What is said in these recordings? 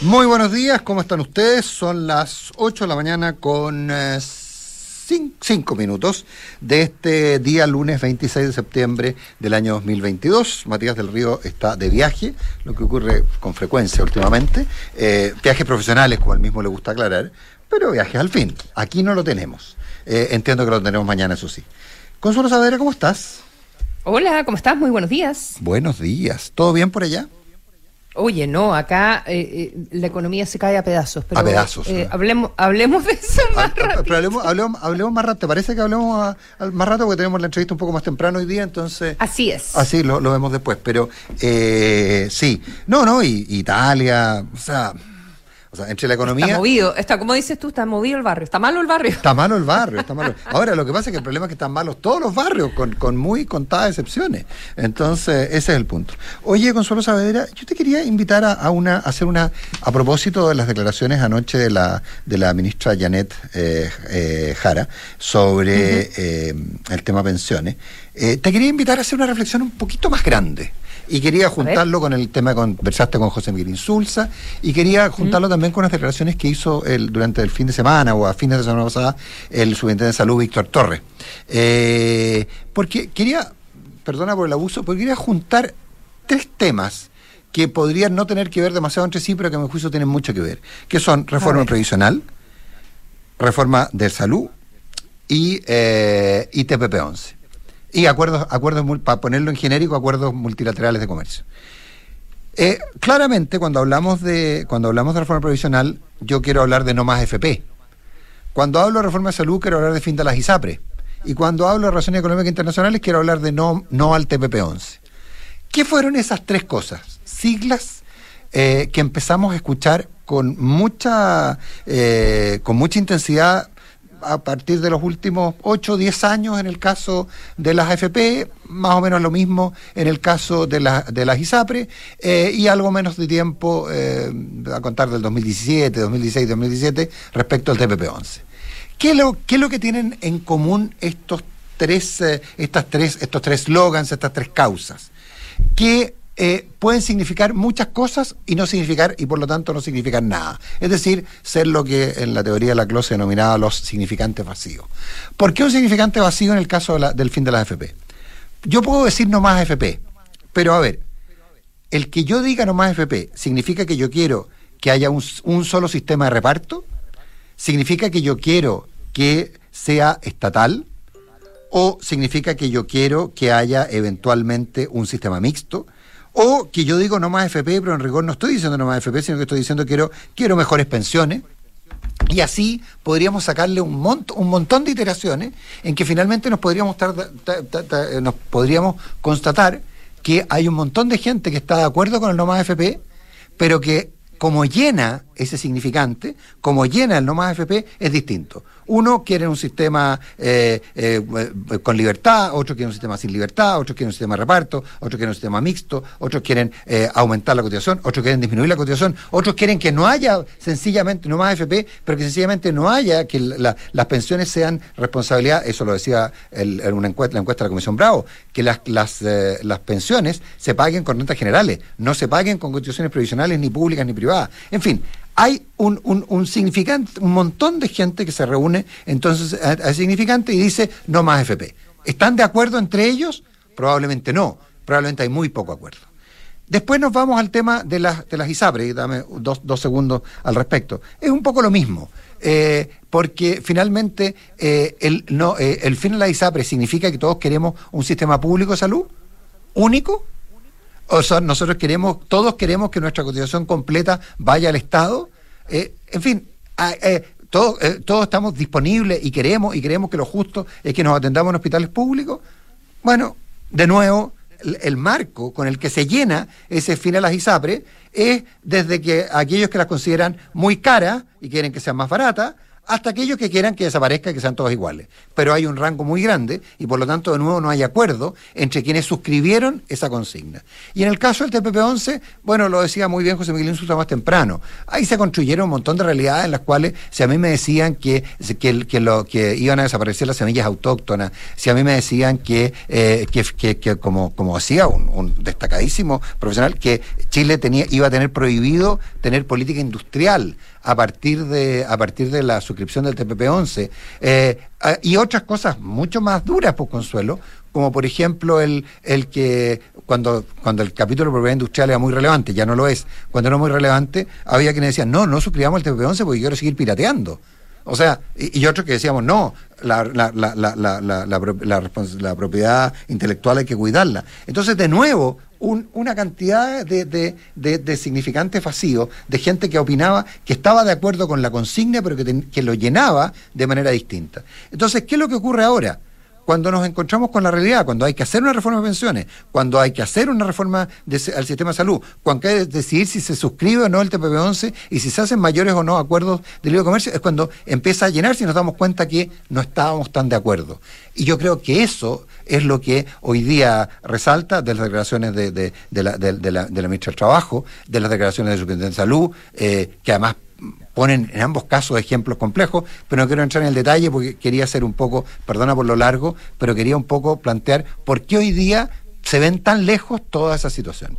Muy buenos días, ¿cómo están ustedes? Son las 8 de la mañana con 5 minutos de este día lunes 26 de septiembre del año 2022. Matías del Río está de viaje, lo que ocurre con frecuencia últimamente. Eh, viajes profesionales, como él mismo le gusta aclarar, pero viajes al fin. Aquí no lo tenemos. Eh, entiendo que lo tenemos mañana, eso sí. Consuelo Saavedra, ¿cómo estás? Hola, ¿cómo estás? Muy buenos días. Buenos días. ¿Todo bien por allá? Oye, no, acá eh, eh, la economía se cae a pedazos. Pero, a pedazos. Eh, hablemos, hablemos de eso ah, más ah, Pero hablemos, hablemos, más rato. ¿Te parece que hablemos más rato? Porque tenemos la entrevista un poco más temprano hoy día, entonces... Así es. Así lo, lo vemos después. Pero sí, no, no, y, Italia, o sea... O sea, entre la economía. Está movido, está, como dices tú, está movido el barrio. ¿Está malo el barrio? Está malo el barrio, está malo. Ahora, lo que pasa es que el problema es que están malos todos los barrios, con, con muy contadas excepciones. Entonces, ese es el punto. Oye, Consuelo Saavedra, yo te quería invitar a, una, a hacer una, a propósito de las declaraciones anoche de la, de la ministra Janet eh, eh, Jara sobre eh, el tema pensiones. te quería invitar a hacer una reflexión un poquito más grande y quería juntarlo con el tema que conversaste con José Miguel Insulza y quería juntarlo también con las declaraciones que hizo el, durante el fin de semana o a fines de semana pasada el subintendente de salud Víctor Torres. Eh, porque quería, perdona por el abuso, porque quería juntar tres temas que podrían no tener que ver demasiado entre sí, pero que a mi juicio tienen mucho que ver, que son reforma previsional, reforma de salud y, eh, y TPP-11 y acuerdos, acuerdos para ponerlo en genérico, acuerdos multilaterales de comercio. Eh, claramente, cuando hablamos de cuando hablamos de reforma provisional, yo quiero hablar de no más FP. Cuando hablo de reforma de salud, quiero hablar de fin de las ISAPRE. Y cuando hablo de relaciones económicas internacionales, quiero hablar de no, no al TPP-11. ¿Qué fueron esas tres cosas? Siglas eh, que empezamos a escuchar con mucha, eh, con mucha intensidad a partir de los últimos 8 o 10 años en el caso de las AFP, más o menos lo mismo en el caso de, la, de las ISAPRE, eh, y algo menos de tiempo eh, a contar del 2017, 2016, 2017 respecto al TPP-11. ¿Qué, ¿Qué es lo que tienen en común estos tres, eh, estas tres, estos tres slogans, estas tres causas? Que eh, pueden significar muchas cosas y no significar, y por lo tanto no significar nada. Es decir, ser lo que en la teoría de la clase denominaba los significantes vacíos. ¿Por qué un significante vacío en el caso del fin de la FP? Yo puedo decir no más FP, pero a ver, el que yo diga no más FP significa que yo quiero que haya un solo sistema de reparto, significa que yo quiero que sea estatal, o significa que yo quiero que haya eventualmente un sistema mixto, o que yo digo no más FP, pero en rigor no estoy diciendo no más FP, sino que estoy diciendo quiero, quiero mejores pensiones. Y así podríamos sacarle un, un montón de iteraciones en que finalmente nos podríamos, nos podríamos constatar que hay un montón de gente que está de acuerdo con el no más FP, pero que como llena ese significante, como llena el no más FP, es distinto. Uno quiere un sistema eh, eh, con libertad, otro quiere un sistema sin libertad, otros quieren un sistema de reparto, otros quieren un sistema mixto, otros quieren eh, aumentar la cotización, otros quieren disminuir la cotización, otros quieren que no haya sencillamente, no más FP, pero que sencillamente no haya, que las pensiones sean responsabilidad, eso lo decía el, en una encuesta, la encuesta de la Comisión Bravo, que las, las, las pensiones se paguen con rentas generales, no se paguen con cotizaciones previsionales ni públicas ni privadas. En fin, hay un, un, significante, un montón de gente que se reúne entonces a, significante y dice no más FP. ¿Están de acuerdo entre ellos? Probablemente no, probablemente hay muy poco acuerdo. Después nos vamos al tema de las, de las ISAPRE, y dame dos, segundos al respecto. Es un poco lo mismo, eh, porque finalmente eh, el, no, eh, el fin de la ISAPRE significa que todos queremos un sistema público de salud único, nosotros queremos, todos queremos que nuestra cotización completa vaya al Estado. Eh, en fin, eh, todos, eh, todos estamos disponibles y queremos, y queremos que lo justo es que nos atendamos en hospitales públicos. Bueno, de nuevo, el, marco con el que se llena ese fin a las ISAPRE es desde que aquellos que las consideran muy caras y quieren que sean más baratas, hasta aquellos que quieran que desaparezca, que sean todos iguales. Pero hay un rango muy grande y por lo tanto de nuevo no hay acuerdo entre quienes suscribieron esa consigna. Y en el caso del TPP-11, bueno, lo decía muy bien José Miguel Insulta más temprano, ahí se construyeron un montón de realidades en las cuales si a mí me decían que, que, que iban a desaparecer las semillas autóctonas, si a mí me decían que, eh, que, como, como decía un, un, destacadísimo profesional, que Chile tenía, iba a tener prohibido tener política industrial a partir de, a partir de la suscripción del TPP-11, eh, y otras cosas mucho más duras, por pues, Consuelo, como por ejemplo el, el que cuando, cuando el capítulo de propiedad industrial era muy relevante, ya no lo es, cuando era muy relevante, había quienes decían, no, no suscribamos el TPP-11 porque quiero seguir pirateando. O sea, y, otros que decíamos, no, la, la, la, la, propiedad intelectual hay que cuidarla. Entonces, de nuevo, una cantidad de, de, de, significantes vacíos, de gente que opinaba que estaba de acuerdo con la consigna, pero que, que lo llenaba de manera distinta. Entonces, ¿qué es lo que ocurre ahora? Cuando nos encontramos con la realidad, cuando hay que hacer una reforma de pensiones, cuando hay que hacer una reforma al sistema de salud, cuando hay que decidir si se suscribe o no el TPP-11 y si se hacen mayores o no acuerdos de libre comercio, es cuando empieza a llenarse y nos damos cuenta que no estábamos tan de acuerdo. Y yo creo que eso es lo que hoy día resalta de las declaraciones de, de, la, de la, ministra del Trabajo, de las declaraciones del Superintendente de Salud, eh, que además ponen en ambos casos ejemplos complejos, pero no quiero entrar en el detalle porque quería hacer un poco, perdona por lo largo, pero quería un poco plantear por qué hoy día se ven tan lejos todas esas situaciones.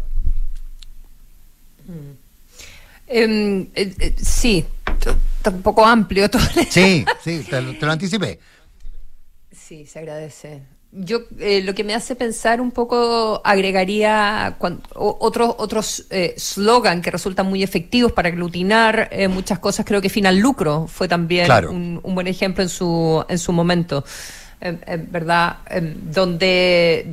Mm. Em, eh, eh, sí, está un poco amplio todo. Sí, sí, te lo anticipé. Sí, se agradece yo eh, lo que me hace pensar un poco agregaría otros otros eh, slogan que resultan muy efectivos para aglutinar eh, muchas cosas. Creo que final lucro fue también un, buen ejemplo en su en su momento. Verdad donde,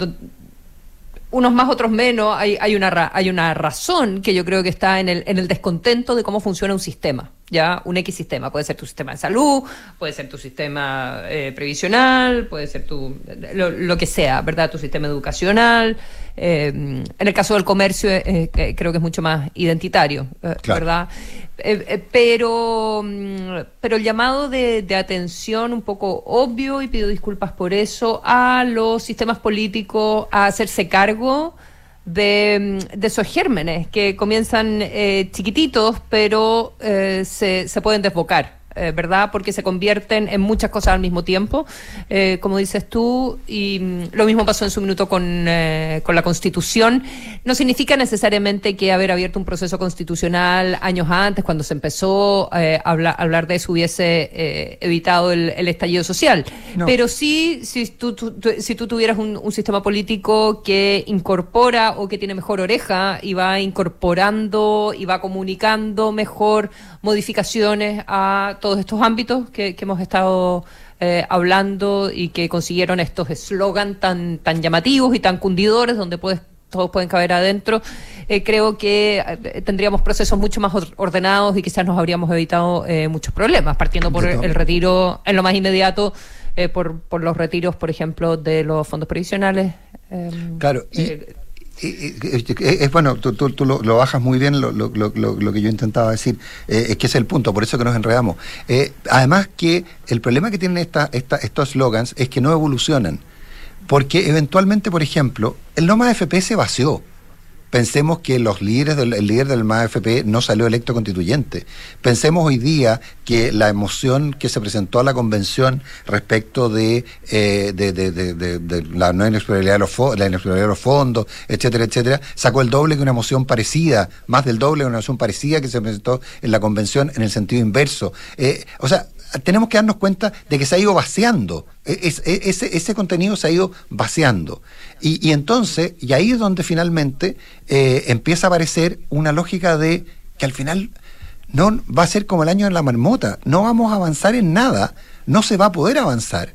unos más, otros menos, hay, hay, una, hay una razón que yo creo que está en el, en el descontento de cómo funciona un sistema ya un X sistema. Puede ser tu sistema de salud, puede ser tu sistema eh, previsional, puede ser tu lo, que sea, ¿verdad? Tu sistema educacional. Eh, en el caso del comercio eh, creo que es mucho más identitario, ¿verdad? pero, mm, pero el llamado de, de, atención un poco obvio, y pido disculpas por eso, a los sistemas políticos a hacerse cargo de, de esos gérmenes que comienzan eh, chiquititos, pero eh, se, se pueden desbocar. Eh, ¿verdad? Porque se convierten en muchas cosas al mismo tiempo, eh, como dices tú, y mm, lo mismo pasó en su minuto con, eh, con la Constitución. No significa necesariamente que haber abierto un proceso constitucional años antes, cuando se empezó a hablar, de eso, hubiese evitado el, estallido social. Pero sí, si tú, si tú tuvieras un, un sistema político que incorpora o que tiene mejor oreja y va incorporando y va comunicando mejor modificaciones a todos estos ámbitos que, hemos estado eh, hablando y que consiguieron estos eslogan tan, tan llamativos y tan cundidores donde puedes, todos pueden caber adentro, eh, creo que eh, tendríamos procesos mucho más ordenados y quizás nos habríamos evitado muchos problemas, partiendo por el retiro en lo más inmediato, por, por los retiros, por ejemplo, de los fondos previsionales. claro, y es bueno, tú, lo, bajas muy bien lo, lo, lo, que yo intentaba decir, eh, es que es el punto, por eso que nos enredamos. Eh, además que el problema que tienen esta, esta, estos slogans es que no evolucionan, porque eventualmente, por ejemplo, el Noma FP se vació Pensemos que los líderes del, el líder del MAFP no salió electo constituyente. Pensemos hoy día que la emoción que se presentó a la convención respecto de, eh, de, la no inexplorabilidad de, los de los fondos, etcétera, etcétera, sacó el doble que una emoción parecida, más del doble de una emoción parecida que se presentó en la convención en el sentido inverso. Eh, o sea, tenemos que darnos cuenta de que se ha ido vaciando, e, e, ese, ese contenido se ha ido vaciando. Y, entonces, y ahí es donde finalmente eh, empieza a aparecer una lógica de que al final no va a ser como el año de la marmota, no vamos a avanzar en nada, no se va a poder avanzar,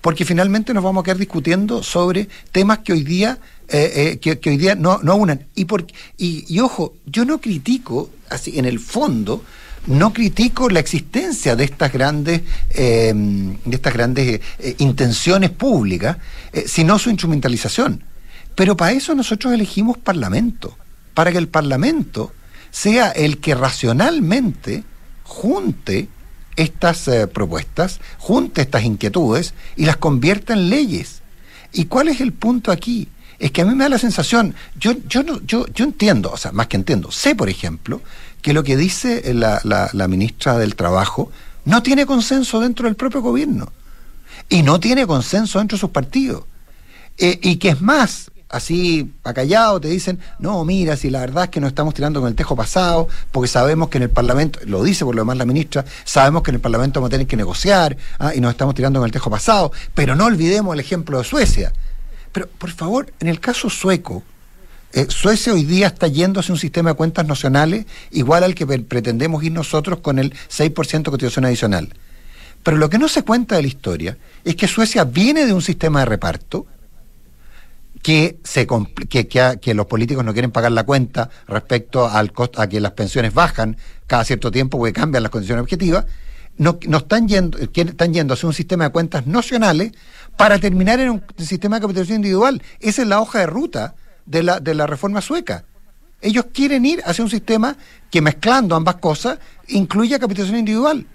porque finalmente nos vamos a quedar discutiendo sobre temas que hoy día, eh, eh, que, hoy día no, no unan. Y, por, y, y ojo, yo no critico, así en el fondo, no critico la existencia de estas grandes, eh, de estas grandes eh, intenciones públicas, eh, sino su instrumentalización. Pero para eso nosotros elegimos Parlamento, para que el Parlamento sea el que racionalmente junte estas eh, propuestas, junte estas inquietudes y las convierta en leyes. ¿Y cuál es el punto aquí? Es que a mí me da la sensación, yo, yo, no, yo, yo entiendo, o sea, más que entiendo, sé, por ejemplo, que lo que dice la, la ministra del Trabajo no tiene consenso dentro del propio gobierno y no tiene consenso dentro de sus partidos. Eh, y que es más, así acallado te dicen, no, mira, si la verdad es que nos estamos tirando con el tejo pasado, porque sabemos que en el Parlamento, lo dice por lo demás la ministra, sabemos que en el Parlamento vamos a tener que negociar ah, y nos estamos tirando con el tejo pasado, pero no olvidemos el ejemplo de Suecia. Pero, por favor, en el caso sueco, eh, Suecia hoy día está yéndose un sistema de cuentas nacionales igual al que pretendemos ir nosotros con el 6% de cotización adicional. Pero lo que no se cuenta de la historia es que Suecia viene de un sistema de reparto que, se, que, que, los políticos no quieren pagar la cuenta respecto al costo, a que las pensiones bajan cada cierto tiempo porque cambian las condiciones objetivas, no, no están, yendo, están yendo hacia un sistema de cuentas nacionales para terminar en un sistema de capitalización individual. Esa es la hoja de ruta de la, de la reforma sueca. Ellos quieren ir hacia un sistema que mezclando ambas cosas incluya capitalización individual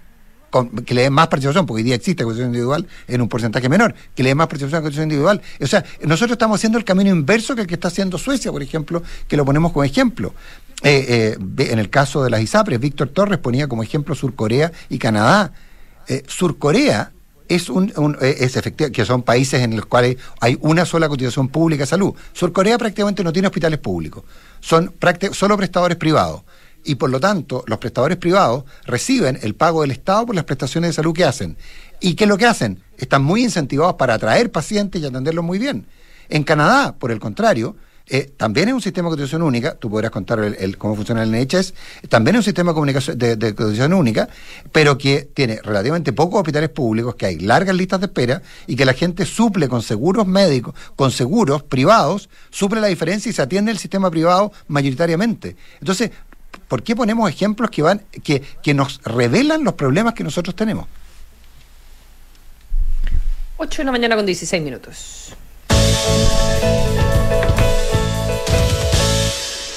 que le dé más participación, porque hoy día existe cotización individual en un porcentaje menor, que le dé más participación a la cotización individual. O sea, nosotros estamos haciendo el camino inverso que el que está haciendo Suecia, por ejemplo, que lo ponemos como ejemplo. Eh, eh, en el caso de las ISAPRES, Víctor Torres ponía como ejemplo Surcorea y Canadá. Eh, Surcorea es un, es efectivo, que son países en los cuales hay una sola cotización pública de salud. Surcorea prácticamente no tiene hospitales públicos, son solo prestadores privados y por lo tanto los prestadores privados reciben el pago del Estado por las prestaciones de salud que hacen. ¿Y qué es lo que hacen? Están muy incentivados para atraer pacientes y atenderlos muy bien. En Canadá, por el contrario, eh, también es un sistema de cotización única, tú podrás contar el, cómo funciona el NHS, también es un sistema de, comunicación, cotización única, pero que tiene relativamente pocos hospitales públicos, que hay largas listas de espera y que la gente suple con seguros médicos, con seguros privados, suple la diferencia y se atiende el sistema privado mayoritariamente. Entonces, ¿Por qué ponemos ejemplos que van, que, que nos revelan los problemas que nosotros tenemos? 8 de la mañana con 16 minutos.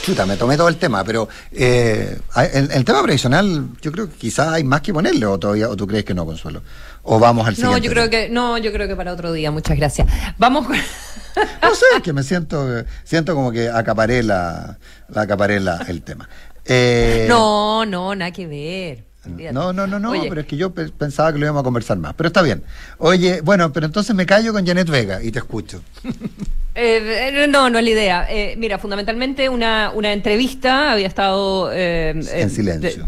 Chuta, me tomé todo el tema, pero eh, el, tema previsional, yo creo que quizás hay más que ponerle, o todavía, o tú crees que no, Consuelo. O vamos al siguiente. No, yo creo que, no, yo creo que para otro día, muchas gracias. Vamos con. no sé, que me siento, siento como que acaparé la, la acaparé la, el tema. Eh, no, no, nada que ver. No, no, no, no, pero es que yo pensaba que lo íbamos a conversar más. Pero está bien. Oye, bueno, pero entonces me callo con Janet Vega y te escucho. Eh, no, no es la idea. Eh, mira, fundamentalmente una, una entrevista había estado... en silencio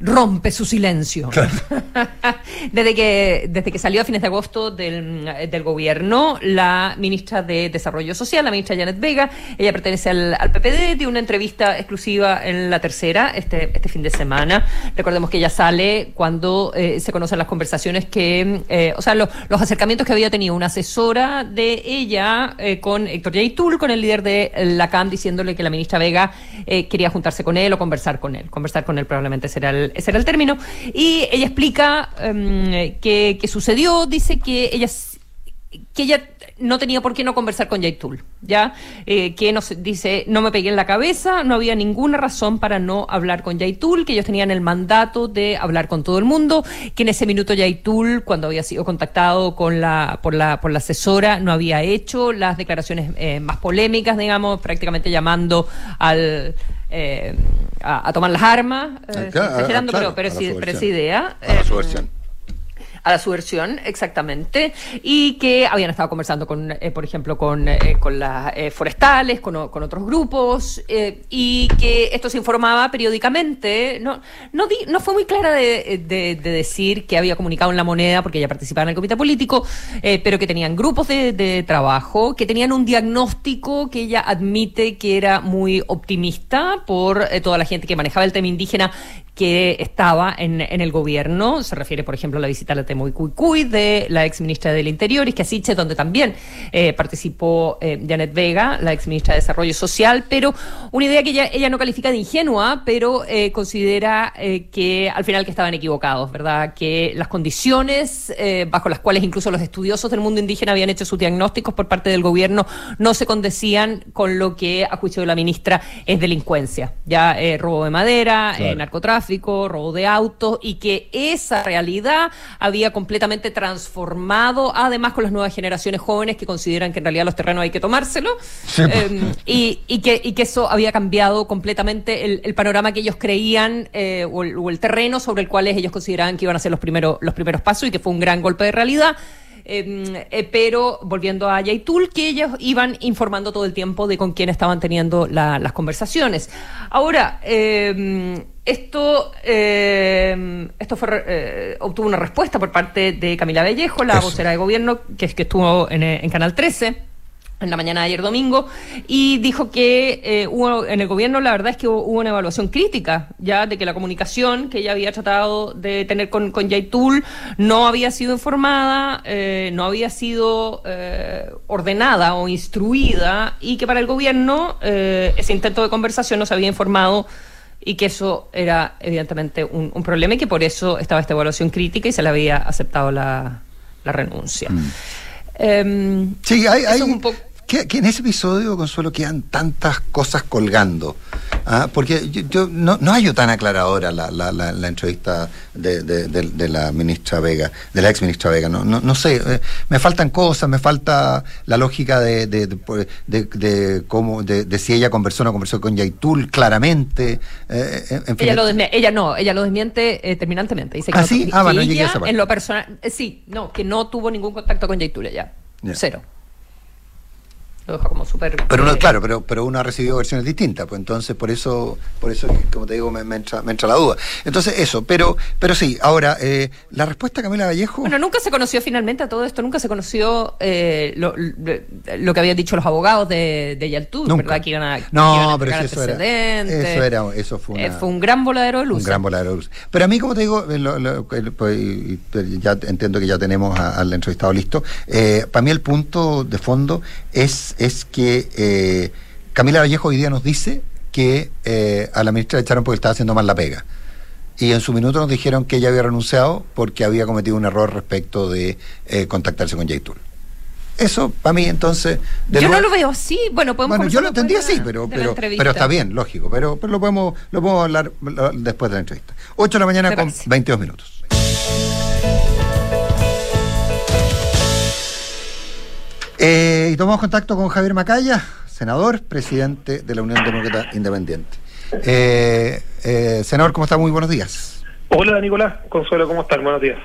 rompe su silencio. desde, que, desde que salió a fines de agosto del, del, gobierno, la ministra de Desarrollo Social, la ministra Janet Vega, ella pertenece al, al PPD, dio una entrevista exclusiva en la tercera este, este fin de semana. Recordemos que ella sale cuando eh, se conocen las conversaciones que, eh, o sea, los acercamientos que había tenido una asesora de ella eh, con Héctor Yaitul, con el líder de la CAM, diciéndole que la ministra Vega quería juntarse con él o conversar con él. Conversar con él probablemente será el ese era el término. Y ella explica um, qué, sucedió, dice que ella que ella no tenía por qué no conversar con Yaitul, ¿ya? Eh, que nos dice, no me pegué en la cabeza, no había ninguna razón para no hablar con Yaitul, que ellos tenían el mandato de hablar con todo el mundo, que en ese minuto Yaitul, cuando había sido contactado con la, por, la, por la asesora, no había hecho las declaraciones eh, más polémicas, digamos, prácticamente llamando al eh, a, tomar las armas, eh, exagerando, pero, pero, sí, pero idea. A versión a la subversión, exactamente, y que habían estado conversando con, eh, por ejemplo, con, eh, con las eh, forestales, con, con, otros grupos, y que esto se informaba periódicamente. No, no, fue muy clara de, de, decir que había comunicado en la moneda, porque ella participaba en el comité político, pero que tenían grupos de, de trabajo, que tenían un diagnóstico que ella admite que era muy optimista por toda la gente que manejaba el tema indígena que estaba en, en, el gobierno. Se refiere, por ejemplo, a la visita a la Temuicuicuy de la ex ministra del Interior, y Isquiasiche, donde también eh, participó eh, Janet Vega, la ex ministra de Desarrollo Social, pero una idea que ella, ella no califica de ingenua, pero eh, considera que al final que estaban equivocados, ¿verdad? Que las condiciones bajo las cuales incluso los estudiosos del mundo indígena habían hecho sus diagnósticos por parte del gobierno no se condecían con lo que, a juicio de la ministra, es delincuencia. Ya robo de madera, narcotráfico robo de autos y que esa realidad había completamente transformado, además con las nuevas generaciones jóvenes que consideran que en realidad los terrenos hay que tomárselo eh, y, y, que, y que eso había cambiado completamente el, el panorama que ellos creían eh, o, el, o, el, terreno sobre el cual ellos consideraban que iban a ser los primeros, los primeros pasos y que fue un gran golpe de realidad. Eh, eh, pero volviendo a Yaitul, que ellos iban informando todo el tiempo de con quién estaban teniendo la, las conversaciones. Ahora, eh, esto, esto fue, obtuvo una respuesta por parte de Camila Vallejo, la Eso. vocera de gobierno, que es que estuvo en, en Canal 13 en la mañana de ayer domingo y dijo que eh, hubo en el gobierno la verdad es que hubo, hubo, una evaluación crítica ya de que la comunicación que ella había tratado de tener con, con Yaitul no había sido informada, eh, no había sido eh, ordenada o instruida y que para el gobierno ese intento de conversación no se había informado y que eso era evidentemente un, un, problema y que por eso estaba esta evaluación crítica y se le había aceptado la, la renuncia. Mm. Eh, sí, hay, hay un poco que, que, en ese episodio, Consuelo, quedan tantas cosas colgando. ¿ah? Porque yo, yo no, no hallo tan aclaradora la, la, la, la entrevista de, de, de, de, la ministra Vega, de la ex ministra Vega. No, no, no sé, eh, me faltan cosas, me falta la lógica de, de, cómo, de, si ella conversó o no conversó con Yaitul claramente. Eh, en fin, ella, lo desmiente, ella no, ella lo desmiente eh, terminantemente. Dice que ¿Ah, no, sí? Que, ah, bueno, ella, en lo personal, sí, no, que no tuvo ningún contacto con Yaitul ella. Yeah. Cero lo deja como súper pero uno, claro pero pero uno ha recibido versiones distintas pues entonces por eso por eso como te digo me, me, entra, me entra la duda. Entonces eso pero pero sí ahora eh, la respuesta Camila Vallejo. Bueno nunca se conoció finalmente a todo esto nunca se conoció eh, lo, lo, que habían dicho los abogados de, de Yaltú verdad que iban a no iban a pero eso era, eso era eso fue una, eh, fue un gran voladero de luz un gran voladero de luz pero a mí como te digo lo, lo, pues, ya entiendo que ya tenemos al entrevistado listo. Eh, para mí el punto de fondo es es que eh, Camila Vallejo hoy día nos dice que eh, a la ministra le echaron porque estaba haciendo mal la pega. Y en su minuto nos dijeron que ella había renunciado porque había cometido un error respecto de eh, contactarse con Jaytul. Eso, para mí, entonces. yo no lo veo así. Bueno, podemos Bueno, yo lo entendí así, pero, pero, pero está bien, lógico. Pero, pero lo, podemos, lo podemos hablar después de la entrevista. 8 de la mañana con 22 minutos. Eh, y tomamos contacto con Javier Macaya, senador, presidente de la Unión Demócrata Independiente. Eh, eh, senador, ¿cómo está? Muy buenos días. Hola, Nicolás. Consuelo, ¿cómo están? Buenos días.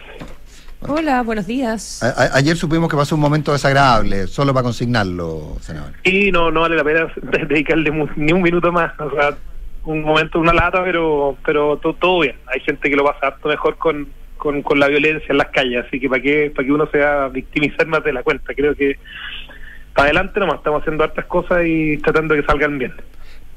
Hola, buenos días. A, a, ayer supimos que pasó un momento desagradable, solo para consignarlo, senador. Y no, no vale la pena dedicarle ni un minuto más. O sea, un momento, una lata, pero pero todo, todo bien. Hay gente que lo pasa harto mejor con, con, con, la violencia en las calles, así que para qué, para que uno se va a victimizar más de la cuenta. Creo que para adelante nomás, estamos haciendo hartas cosas y tratando de que salgan bien.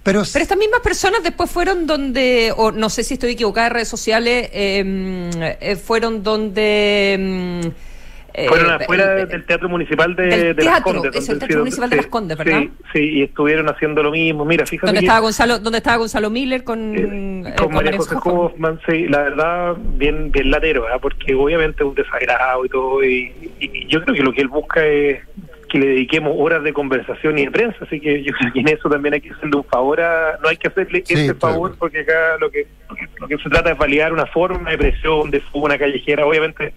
Pero, Pero estas mismas personas después fueron donde, o no sé si estoy equivocada en redes sociales, eh, eh, fueron donde... Eh, fueron afuera del Teatro Municipal de, del de teatro, Las Condes. Es el Teatro Municipal de Las Condes, ¿verdad? Sí, sí, y estuvieron haciendo lo mismo. Mira, fíjate. ¿Dónde, estaba, Gonzalo, ¿dónde estaba Gonzalo Miller con, eh, con, con María José Hoffman? Sí, la verdad, bien, bien latero, ¿verdad? porque obviamente es un desagrado y todo. Y, y, yo creo que lo que él busca es que le dediquemos horas de conversación y de prensa, así que yo creo que en eso también hay que hacerle un favor a, no hay que hacerle sí, ese favor porque acá lo que lo que se trata es validar una forma de presión de fuga, una callejera, obviamente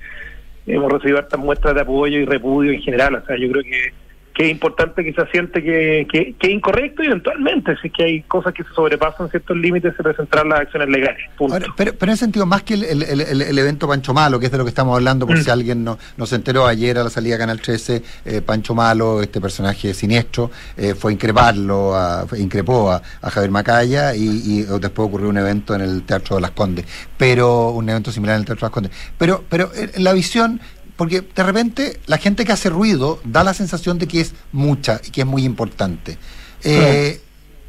hemos recibido hartas muestras de apoyo y repudio en general, o sea, yo creo que que es importante que se siente que, que, que, es incorrecto y eventualmente, si es que hay cosas que se sobrepasan ciertos límites, se presentarán las acciones legales. Ahora, pero, pero en ese sentido, más que el, el, el, el, evento Pancho Malo, que es de lo que estamos hablando, por mm. si alguien no, no se enteró ayer a la salida de Canal 13, eh, Pancho Malo, este personaje siniestro, eh, fue a increparlo, a, increpó a, a Javier Macaya y, y, después ocurrió un evento en el Teatro de las Condes, pero un evento similar en el Teatro de las Condes. Pero, pero eh, la visión porque de repente la gente que hace ruido da la sensación de que es mucha y que es muy importante. Eh.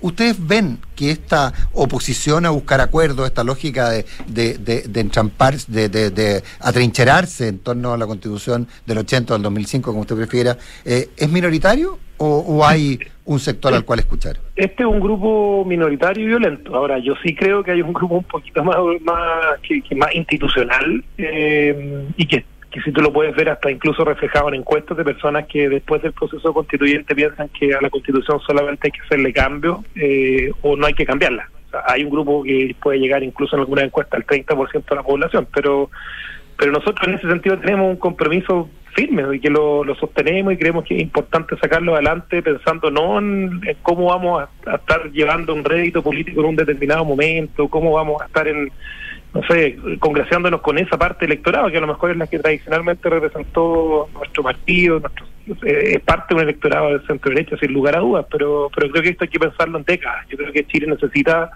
¿Ustedes ven que esta oposición a buscar acuerdos, esta lógica de, de, de, de entrampar, de, de, de, atrincherarse en torno a la constitución del 80 o del 2005, como usted prefiera, eh, es minoritario o, o, hay un sector al cual escuchar? Este es un grupo minoritario y violento. Ahora, yo sí creo que hay un grupo un poquito más, más, que, que más institucional eh, y que que si tú lo puedes ver hasta incluso reflejado en encuestas de personas que después del proceso constituyente piensan que a la constitución solamente hay que hacerle cambio eh, o no hay que cambiarla. Hay un grupo que puede llegar incluso en alguna encuesta al 30% de la población, pero pero nosotros en ese sentido tenemos un compromiso firme y que lo, sostenemos y creemos que es importante sacarlo adelante pensando no en, cómo vamos a, estar llevando un rédito político en un determinado momento, cómo vamos a estar en, no sé, congraciándonos con esa parte electorado que a lo mejor es la que tradicionalmente representó nuestro partido, nuestro, eh, es parte de un electorado del centro derecha sin lugar a dudas, pero, pero creo que esto hay que pensarlo en décadas. Yo creo que Chile necesita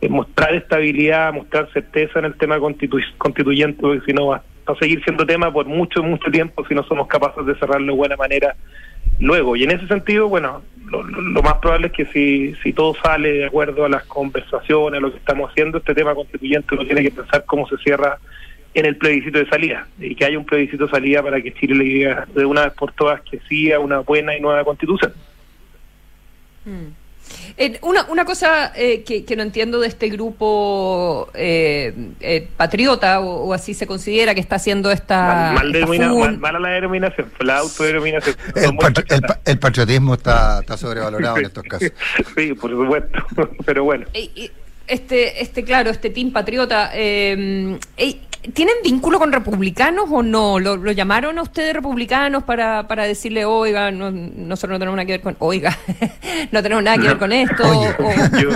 eh, mostrar estabilidad, mostrar certeza en el tema constituyente, porque si no va a seguir siendo tema por mucho, mucho tiempo si no somos capaces de cerrarlo de buena manera luego. Y en ese sentido, bueno, lo, más probable es que si, si todo sale de acuerdo a las conversaciones, a lo que estamos haciendo, este tema constituyente uno tiene que pensar cómo se cierra en el plebiscito de salida y que haya un plebiscito de salida para que Chile le diga de una vez por todas que sí a una buena y nueva constitución. Mm. Eh, una, una cosa eh, que, no entiendo de este grupo eh, patriota, o, así se considera, que está haciendo esta. Mal, mal mala la denominación, la autodenominación. El, patriotismo está, está sobrevalorado en estos casos. sí, por supuesto, pero bueno. Este, este, claro, este team patriota. Eh, ¿Tienen vínculo con republicanos o no? ¿Lo, llamaron a ustedes republicanos para, para decirle, oiga, nosotros no tenemos nada que ver con, oiga, no tenemos nada que ver con esto?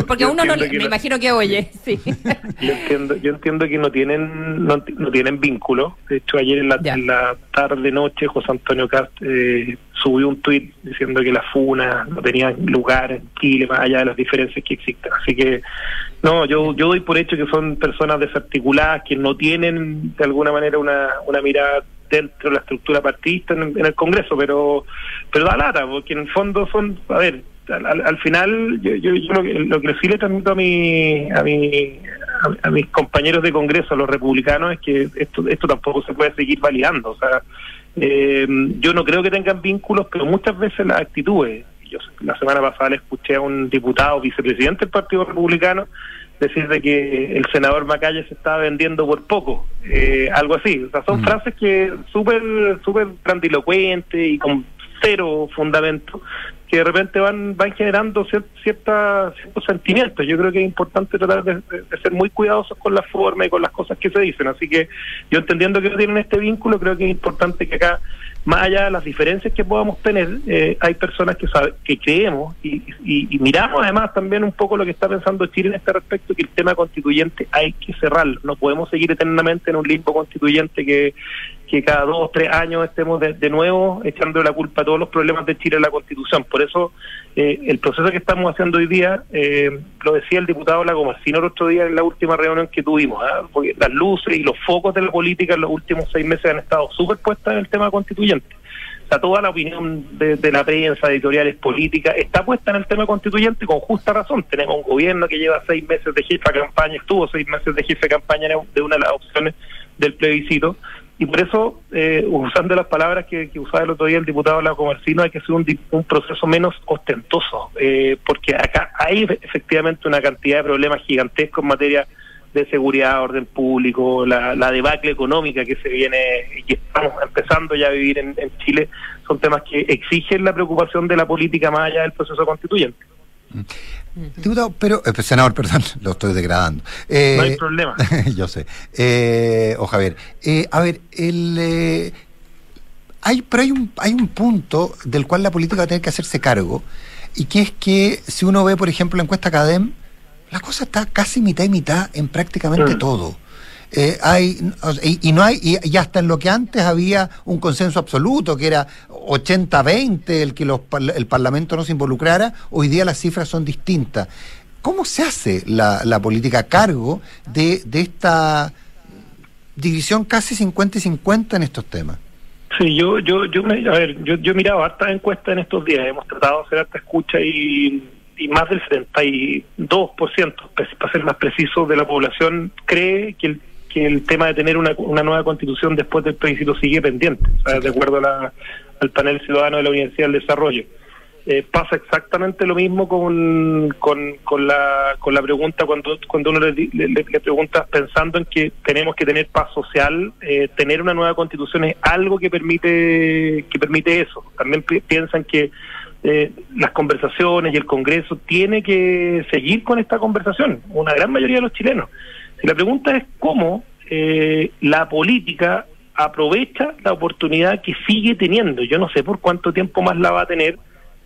porque uno no, me imagino que oye, sí. Yo entiendo, yo entiendo que no tienen no, tienen vínculo. De hecho, ayer en la, la tarde-noche José Antonio Cast eh, subió un tuit diciendo que la FUNA no tenía lugar en Chile más allá de las diferencias que existen. Así que, no, yo, yo doy por hecho que son personas desarticuladas que no tienen de alguna manera una, una mirada dentro de la estructura partidista en, el Congreso, pero pero da lata, porque en el fondo son, a ver, al, final yo, yo, lo, que, lo que sí le transmito a mi, a mi a, mis compañeros de Congreso, a los republicanos, es que esto, esto tampoco se puede seguir validando. O sea, eh, yo no creo que tengan vínculos, pero muchas veces las actitudes. Yo la semana pasada le escuché a un diputado vicepresidente del Partido Republicano decir de que el senador Macaya se estaba vendiendo por poco, eh, algo así. O sea, son mm. frases que súper súper grandilocuentes y con cero fundamento, que de repente van van generando ciertos sentimientos. Yo creo que es importante tratar de, ser muy cuidadosos con la forma y con las cosas que se dicen. Así que yo entendiendo que tienen este vínculo, creo que es importante que acá, más allá de las diferencias que podamos tener, eh, hay personas que, sabe, que creemos y, y, miramos además también un poco lo que está pensando Chile en este respecto, que el tema constituyente hay que cerrarlo. No podemos seguir eternamente en un limbo constituyente que que cada dos o tres años estemos de, nuevo echando la culpa a todos los problemas de Chile en la Constitución. Por eso eh, el proceso que estamos haciendo hoy día, eh, lo decía el diputado Lagomarcino el otro día en la última reunión que tuvimos, ¿ah? porque las luces y los focos de la política en los últimos seis meses han estado superpuestas en el tema constituyente. O sea, toda la opinión de, la prensa, editoriales políticas, está puesta en el tema constituyente con justa razón. Tenemos un gobierno que lleva seis meses de jefe de campaña, estuvo seis meses de jefe de campaña de una de las opciones del plebiscito, y por eso, eh, usando las palabras que, usaba el otro día el diputado la Comercino, hay que hacer un, proceso menos ostentoso, eh, porque acá hay efectivamente una cantidad de problemas gigantescos en materia de seguridad, orden público, la, debacle económica que se viene y estamos empezando ya a vivir en Chile, son temas que exigen la preocupación de la política más allá del proceso constituyente. Diputado, pero, eh, senador, perdón, lo estoy degradando. Eh, no hay problema. yo sé. Eh, o Javier, eh, a ver, el, hay, pero hay un, hay un punto del cual la política va a tener que hacerse cargo, y que es que si uno ve, por ejemplo, la encuesta CADEM, la cosa está casi mitad y mitad en prácticamente mm. todo. Eh, hay y, no hay y, hasta en lo que antes había un consenso absoluto que era 80-20 el que los, el Parlamento no se involucrara hoy día las cifras son distintas ¿cómo se hace la, la política a cargo de, de esta división casi 50 y 50 en estos temas? Sí, yo, yo, yo, a ver, yo, yo he mirado hartas encuestas en estos días, hemos tratado de hacer harta escucha y, y más del 72%, para ser más preciso, de la población cree que el que el tema de tener una, una nueva constitución después del plebiscito sigue pendiente, de acuerdo al panel ciudadano de la Universidad del Desarrollo. Eh, pasa exactamente lo mismo con, con, la, con la pregunta cuando, cuando uno le, le, pregunta pensando en que tenemos que tener paz social, eh, tener una nueva constitución es algo que permite, que permite eso. También piensan que eh, las conversaciones y el Congreso tiene que seguir con esta conversación, una gran mayoría de los chilenos. La pregunta es cómo eh, la política aprovecha la oportunidad que sigue teniendo, yo no sé por cuánto tiempo más la va a tener,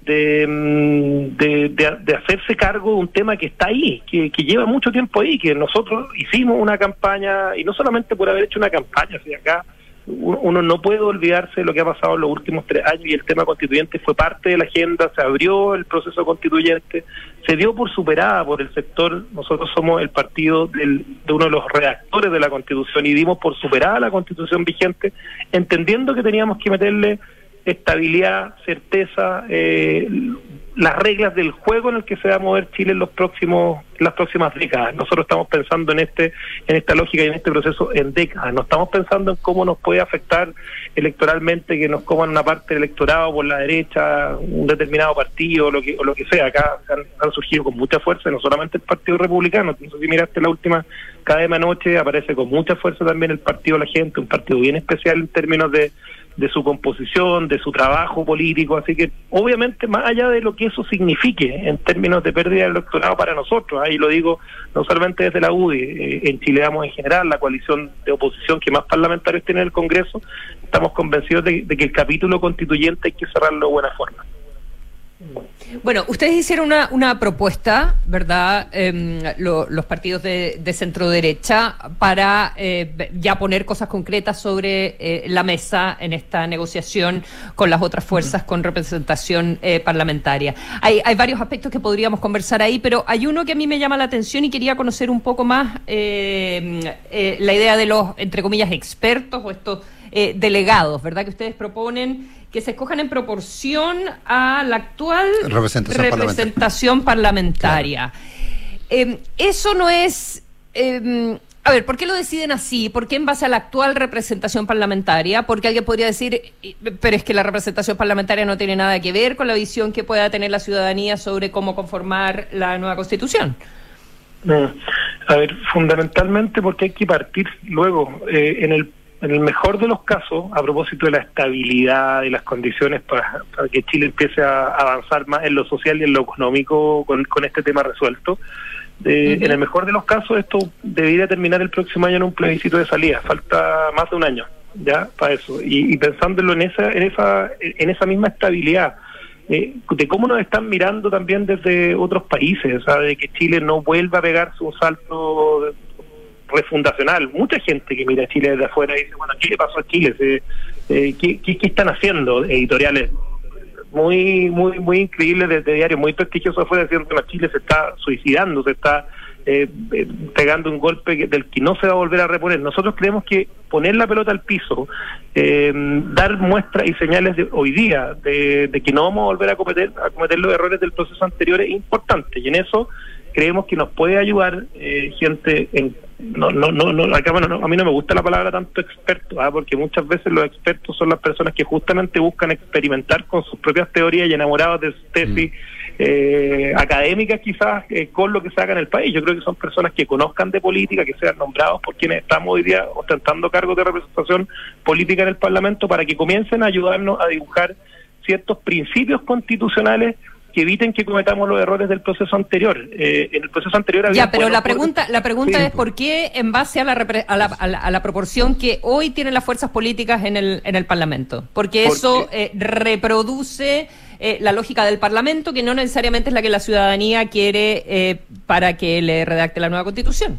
de, mm, de, hacerse cargo de un tema que está ahí, que, que, lleva mucho tiempo ahí, que nosotros hicimos una campaña, y no solamente por haber hecho una campaña, si acá uno no puede olvidarse de lo que ha pasado en los últimos tres años y el tema constituyente fue parte de la agenda, se abrió el proceso constituyente, se dio por superada por el sector, nosotros somos el partido del, de uno de los redactores de la constitución y dimos por superada la constitución vigente, entendiendo que teníamos que meterle estabilidad, certeza, eh, las reglas del juego en el que se va a mover Chile en los próximos las próximas décadas. Nosotros estamos pensando en este en esta lógica y en este proceso en décadas. No estamos pensando en cómo nos puede afectar electoralmente que nos coman una parte del electorado por la derecha, un determinado partido o lo que o lo que sea. Acá han, surgido con mucha fuerza, no solamente el Partido Republicano. No si miraste la última cadena anoche, aparece con mucha fuerza también el Partido de la Gente, un partido bien especial en términos de de su composición, de su trabajo político, así que obviamente más allá de lo que eso signifique en términos de pérdida del electorado para nosotros, ahí lo digo no solamente desde la UDI, eh, en Chile vamos en general, la coalición de oposición que más parlamentarios tiene en el Congreso, estamos convencidos de que el capítulo constituyente hay que cerrarlo de buena forma. Bueno, ustedes hicieron una, una propuesta, ¿verdad? Em, los partidos de, centro derecha para eh, ya poner cosas concretas sobre eh, la mesa en esta negociación con las otras fuerzas con representación eh, parlamentaria. Hay, hay varios aspectos que podríamos conversar ahí, pero hay uno que a mí me llama la atención y quería conocer un poco más em, la idea de los, entre comillas, expertos o estos delegados, ¿verdad? Que ustedes proponen que se escojan en proporción a la actual representación, parlamentaria. Em, eso no es... Em, a ver, ¿por qué lo deciden así? ¿Por qué en base a la actual representación parlamentaria? Porque alguien podría decir, pero es que la representación parlamentaria no tiene nada que ver con la visión que pueda tener la ciudadanía sobre cómo conformar la nueva constitución. A ver, fundamentalmente porque hay que partir luego eh, en el en el mejor de los casos, a propósito de la estabilidad y las condiciones para, que Chile empiece a avanzar más en lo social y en lo económico con, este tema resuelto, en el mejor de los casos esto debería terminar el próximo año en un plebiscito de salida, falta más de un año ya para eso. Y, pensándolo en esa en esa en esa misma estabilidad eh, de cómo nos están mirando también desde otros países, de que Chile no vuelva a pegarse un salto refundacional. Mucha gente que mira Chile desde afuera dice, bueno, ¿qué le pasó a Chile? Eh, ¿qué, qué, están haciendo? Editoriales muy muy muy increíbles de, diarios muy prestigiosos afuera diciendo que Chile se está suicidando, se está eh, eh, pegando un golpe del que no se va a volver a reponer. Nosotros creemos que poner la pelota al piso, dar muestras y señales de hoy día de, de, que no vamos a volver a cometer, a cometer los errores del proceso anterior es importante y en eso creemos que nos puede ayudar eh, gente en no no no, no, acá, bueno, a mí no me gusta la palabra tanto experto ¿ah? porque muchas veces los expertos son las personas que justamente buscan experimentar con sus propias teorías y enamorados de tesis mm. eh, académicas quizás eh, con lo que se haga en el país yo creo que son personas que conozcan de política que sean nombrados por quienes estamos hoy día ostentando cargos de representación política en el Parlamento para que comiencen a ayudarnos a dibujar ciertos principios constitucionales que eviten que cometamos los errores del proceso anterior. Eh, en el proceso anterior había... Ya, pero la pregunta, la pregunta es por qué en base a la, a la, a la, proporción que hoy tienen las fuerzas políticas en el, en el Parlamento. Porque, eso eh, reproduce eh, la lógica del Parlamento, que no necesariamente es la que la ciudadanía quiere eh, para que le redacte la nueva constitución.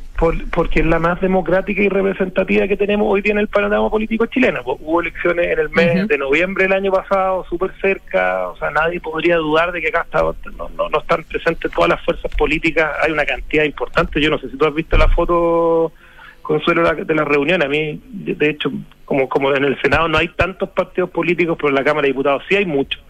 porque es la más democrática y representativa que tenemos hoy día en el panorama político chileno. Pues, hubo elecciones en el mes de noviembre del año pasado, súper cerca, o sea, nadie podría dudar de que acá está, no, no, están presentes todas las fuerzas políticas, hay una cantidad importante, yo no sé si tú has visto la foto consuelo de la reunión. A mí, de hecho, como, como en el Senado no hay tantos partidos políticos, pero en la Cámara de Diputados sí hay muchos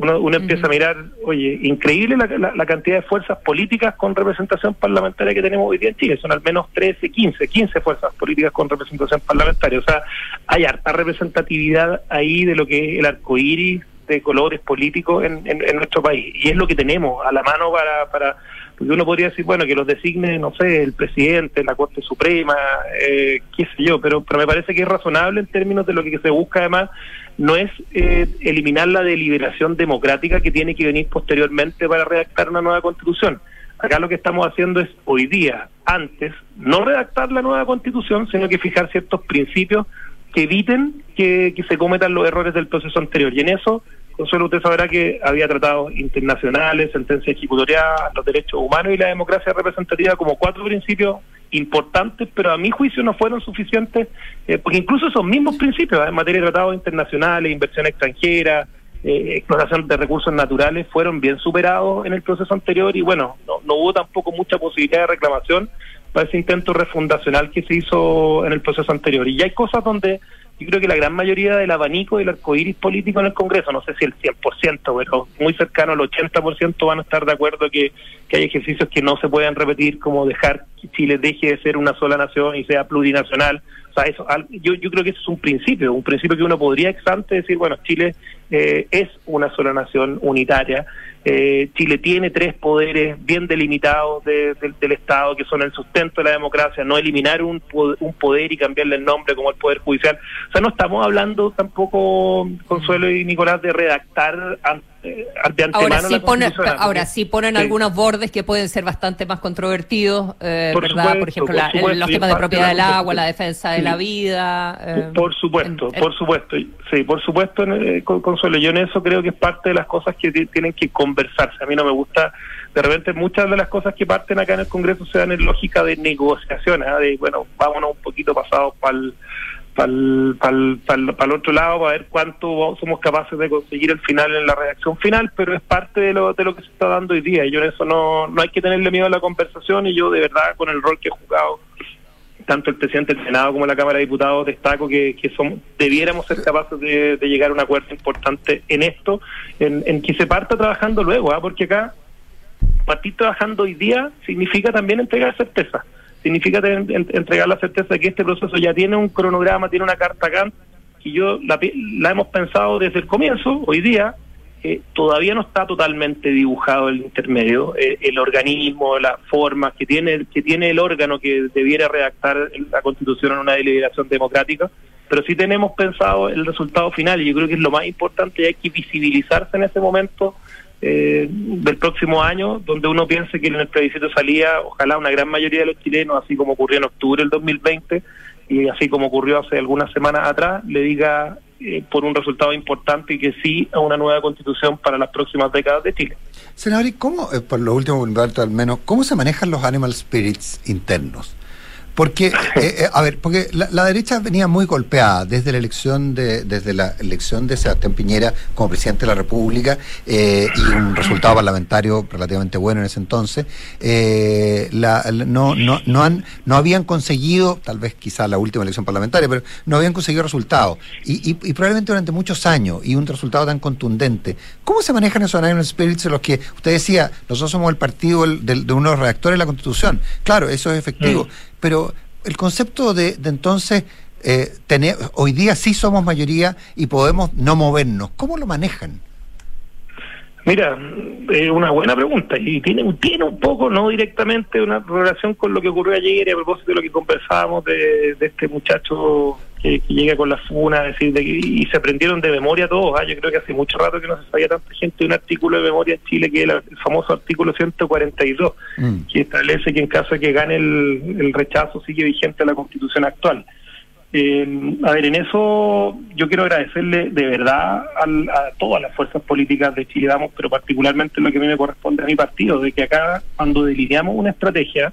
uno, empieza a mirar, oye, increíble la, cantidad de fuerzas políticas con representación parlamentaria que tenemos hoy día en Chile. Son al menos 13, 15, 15 fuerzas políticas con representación parlamentaria. O sea, hay harta representatividad ahí de lo que es el arco iris de colores políticos en, nuestro país. Y es lo que tenemos a la mano para, para porque uno podría decir, bueno, que los designe, no sé, el presidente, la Corte Suprema, eh, qué sé yo, pero, pero me parece que es razonable en términos de lo que se busca además, no es eh, eliminar la deliberación democrática que tiene que venir posteriormente para redactar una nueva constitución. Acá lo que estamos haciendo es hoy día, antes, no redactar la nueva constitución, sino que fijar ciertos principios que eviten que, que se cometan los errores del proceso anterior. Y en eso Consuelo, usted sabrá que había tratados internacionales, sentencias ejecutoriadas, los derechos humanos y la democracia representativa como cuatro principios importantes, pero a mi juicio no fueron suficientes, eh, porque incluso esos mismos principios ¿eh? en materia de tratados internacionales, inversión extranjera, eh, exploración de recursos naturales, fueron bien superados en el proceso anterior y bueno, no, no hubo tampoco mucha posibilidad de reclamación para ese intento refundacional que se hizo en el proceso anterior. Y ya hay cosas donde yo creo que la gran mayoría del abanico del arcoíris político en el Congreso, no sé si el 100%, pero muy cercano al 80% van a estar de acuerdo que, que hay ejercicios que no se pueden repetir, como dejar que Chile deje de ser una sola nación y sea plurinacional. O sea, eso, yo, yo creo que eso es un principio, un principio que uno podría ex decir, bueno, Chile eh, es una sola nación unitaria. Eh, Chile tiene tres poderes bien delimitados del Estado, que son el sustento de la democracia, no eliminar un, un poder y cambiarle el nombre como el Poder Judicial. O sea, no estamos hablando tampoco, Consuelo y Nicolás, de redactar eh, ahora sí, pone, ahora sí ponen algunos bordes que pueden ser bastante más controvertidos, eh, por ¿verdad? por ejemplo, los temas de propiedad del agua, la defensa de la vida. Eh, por supuesto, por supuesto. Sí, por supuesto, Consuelo. Yo en eso creo que es parte de las cosas que tienen que conversarse. A mí no me gusta, de repente, muchas de las cosas que parten acá en el Congreso se dan en lógica de negociación, de, bueno, vámonos un poquito pasados para el para el, otro lado para ver cuánto somos capaces de conseguir el final en la reacción final, pero es parte de lo, de lo que se está dando hoy día y yo en eso no, no hay que tenerle miedo a la conversación y yo de verdad con el rol que he jugado tanto el presidente del Senado como la Cámara de Diputados destaco que, que somos, debiéramos ser capaces de, llegar a un acuerdo importante en esto, en, que se parta trabajando luego, ¿ah? porque acá partir trabajando hoy día significa también entregar certeza significa entregar la certeza de que este proceso ya tiene un cronograma, tiene una carta acá, que yo la, hemos pensado desde el comienzo, hoy día, eh, todavía no está totalmente dibujado el intermedio, eh, el organismo, las formas que tiene, que tiene el órgano que debiera redactar la constitución en una deliberación democrática, pero sí tenemos pensado el resultado final y yo creo que es lo más importante y hay que visibilizarse en ese momento eh, del próximo año, donde uno piense que en el plebiscito salía, ojalá una gran mayoría de los chilenos, así como ocurrió en octubre del 2020 y así como ocurrió hace algunas semanas atrás, le diga eh, por un resultado importante y que sí a una nueva constitución para las próximas décadas de Chile. Senador, ¿y cómo, eh, por lo último, al menos, cómo se manejan los animal spirits internos? Porque, eh, eh, a ver, porque la, derecha venía muy golpeada desde la elección de, desde la elección de Sebastián Piñera como presidente de la República eh, y un resultado parlamentario relativamente bueno en ese entonces. no, no, no, han, no habían conseguido, tal vez quizá la última elección parlamentaria, pero no habían conseguido resultados. Y, y, probablemente durante muchos años y un resultado tan contundente. ¿Cómo se manejan esos animal spirits en los que usted decía, nosotros somos el partido de, de uno de los reactores de la Constitución? Claro, eso es efectivo. Pero el concepto de, entonces eh, tener, hoy día sí somos mayoría y podemos no movernos, ¿cómo lo manejan? Mira, es una buena pregunta y tiene, tiene un poco, no directamente, una relación con lo que ocurrió ayer y a propósito de lo que conversábamos de, este muchacho que, llega con la funa, decir, de, y se aprendieron de memoria todos. ¿ah? Yo creo que hace mucho rato que no se sabía tanta gente de un artículo de memoria en Chile, que es el, famoso artículo 142, mm. que establece que en caso de que gane el, el rechazo sigue vigente la constitución actual. Eh, a ver, en eso yo quiero agradecerle de verdad a todas las fuerzas políticas de Chile, damos, pero particularmente en lo que a mí me corresponde a mi partido, de que acá cuando delineamos una estrategia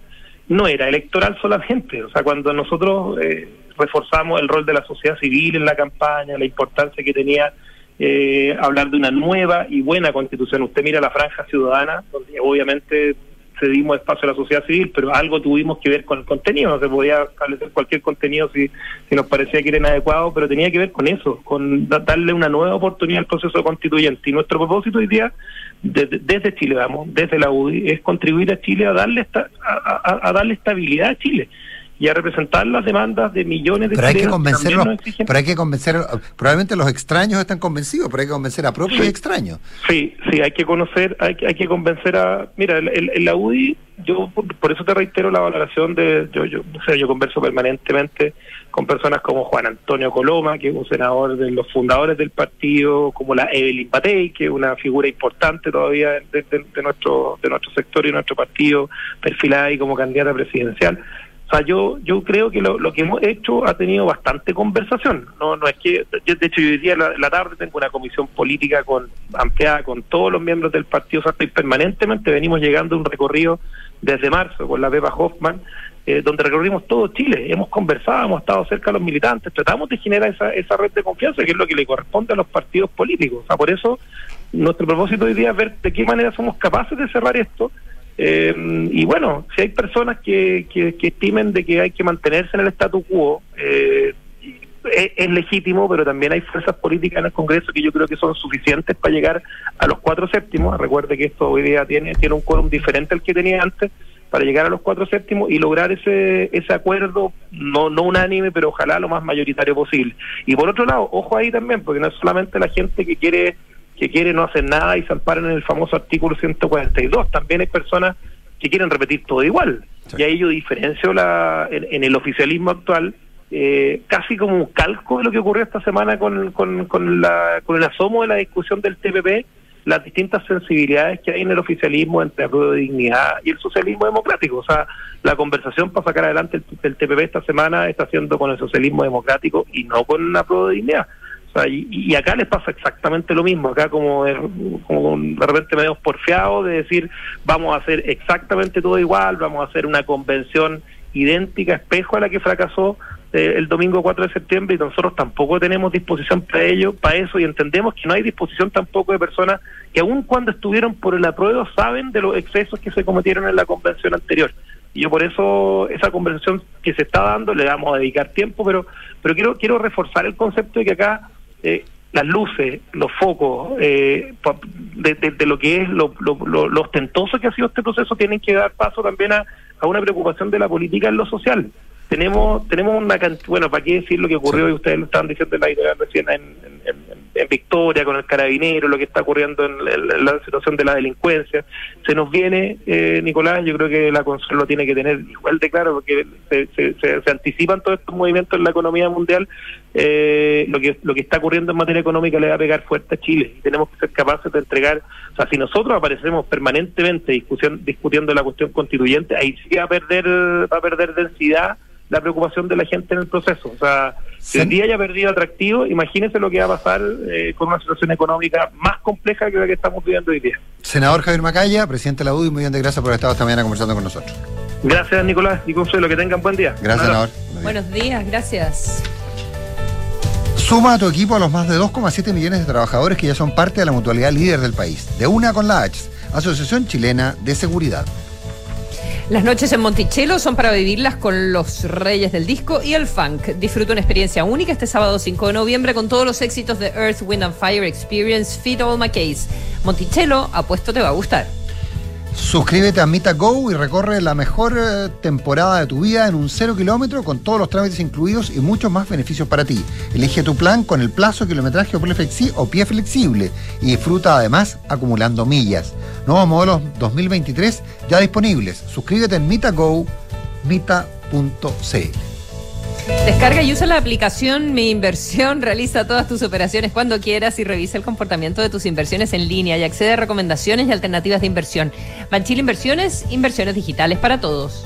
no era electoral solamente, o sea, cuando nosotros eh, reforzamos el rol de la sociedad civil en la campaña, la importancia que tenía eh, hablar de una nueva y buena constitución. Usted mira la franja ciudadana, donde obviamente cedimos espacio a la sociedad civil, pero algo tuvimos que ver con el contenido, no se podía establecer cualquier contenido si, si nos parecía que era inadecuado, pero tenía que ver con eso, con darle una nueva oportunidad al proceso constituyente. Y nuestro propósito hoy día, desde, Chile, vamos, desde la UDI, es contribuir a Chile a darle, esta, a, darle estabilidad a Chile. Y a representar las demandas de millones de pero hay que convencerlos, pero hay que convencer, probablemente los extraños están convencidos, pero hay que convencer a propios y extraños. Sí, sí, hay que conocer, hay que, hay que convencer a, mira, el, la UDI, yo por, eso te reitero la valoración de, yo, yo, o sea, yo converso permanentemente con personas como Juan Antonio Coloma, que es un senador de los fundadores del partido, como la Evelyn Patey, que es una figura importante todavía de, de nuestro de nuestro sector y nuestro partido, perfilada ahí como candidata presidencial. O sea, yo, yo creo que lo, lo, que hemos hecho ha tenido bastante conversación. No, no es que, de hecho, yo día la, la tarde tengo una comisión política con ampliada con todos los miembros del partido. O sea, permanentemente venimos llegando a un recorrido desde marzo con la Beba Hoffman, eh, donde recorrimos todo Chile. Hemos conversado, hemos estado cerca de los militantes, tratamos de generar esa, esa red de confianza, que es lo que le corresponde a los partidos políticos. O sea, por eso nuestro propósito hoy día es ver de qué manera somos capaces de cerrar esto eh, y bueno, si hay personas que, que, estimen de que hay que mantenerse en el statu quo, eh, es, legítimo, pero también hay fuerzas políticas en el Congreso que yo creo que son suficientes para llegar a los cuatro séptimos. Recuerde que esto hoy día tiene, tiene un quórum diferente al que tenía antes para llegar a los cuatro séptimos y lograr ese, ese acuerdo, no, no unánime, pero ojalá lo más mayoritario posible. Y por otro lado, ojo ahí también, porque no es solamente la gente que quiere que quiere no hacer nada y se amparan en el famoso artículo 142. También hay personas que quieren repetir todo igual. Y ahí yo diferencio la, en, el oficialismo actual eh, casi como un calco de lo que ocurrió esta semana con, con, con, la, con el asomo de la discusión del TPP, las distintas sensibilidades que hay en el oficialismo entre la prueba de dignidad y el socialismo democrático. O sea, la conversación para sacar adelante el, TPP esta semana está haciendo con el socialismo democrático y no con la prueba de dignidad y, acá les pasa exactamente lo mismo, acá como, como de repente medio porfiado de decir vamos a hacer exactamente todo igual, vamos a hacer una convención idéntica, espejo a la que fracasó eh, el domingo 4 de septiembre y nosotros tampoco tenemos disposición para ello, para eso y entendemos que no hay disposición tampoco de personas que aun cuando estuvieron por el apruebo saben de los excesos que se cometieron en la convención anterior. Y yo por eso esa conversación que se está dando le vamos a dedicar tiempo, pero pero quiero quiero reforzar el concepto de que acá eh, las luces, los focos, eh, de, lo que es lo, lo, ostentoso que ha sido este proceso, tienen que dar paso también a, una preocupación de la política en lo social. Tenemos tenemos una cantidad, bueno, ¿para qué decir lo que ocurrió? Y ustedes lo estaban diciendo en la recién en, en Victoria, con el carabinero, lo que está ocurriendo en, la situación de la delincuencia. Se nos viene, eh, Nicolás, yo creo que la Consuelo tiene que tener igual de claro, porque se, se, anticipan todos estos movimientos en la economía mundial. Eh, lo que lo que está ocurriendo en materia económica le va a pegar fuerte a Chile y tenemos que ser capaces de entregar, o sea, si nosotros aparecemos permanentemente discusión, discutiendo la cuestión constituyente, ahí sí va a perder va a perder densidad la preocupación de la gente en el proceso. O sea, si el día haya perdido atractivo, imagínense lo que va a pasar eh, con una situación económica más compleja que la que estamos viviendo hoy día. Senador Javier Macaya, presidente de la UDI, muy bien de gracias por haber estado esta mañana conversando con nosotros. Gracias, Nicolás y Consuelo, que tengan buen día. Gracias, senador. Buenos días, gracias. Suma a tu equipo a los más de 2,7 millones de trabajadores que ya son parte de la mutualidad líder del país. De una con la H, Asociación Chilena de Seguridad. Las noches en Monticello son para vivirlas con los reyes del disco y el funk. Disfruta una experiencia única este sábado 5 de noviembre con todos los éxitos de Earth, Wind and Fire Experience Fit All My Case. Monticello, apuesto te va a gustar. Suscríbete a Mita Go y recorre la mejor eh, temporada de tu vida en un cero kilómetro con todos los trámites incluidos y muchos más beneficios para ti. Elige tu plan con el plazo, kilometraje o pie, o pie flexible y disfruta además acumulando millas. Nuevos modelos 2023 ya disponibles. Suscríbete en MitaGo, mita.cl. Descarga y usa la aplicación Mi Inversión. Realiza todas tus operaciones cuando quieras y revisa el comportamiento de tus inversiones en línea y accede a recomendaciones y alternativas de inversión. Banchile Inversiones, inversiones digitales para todos.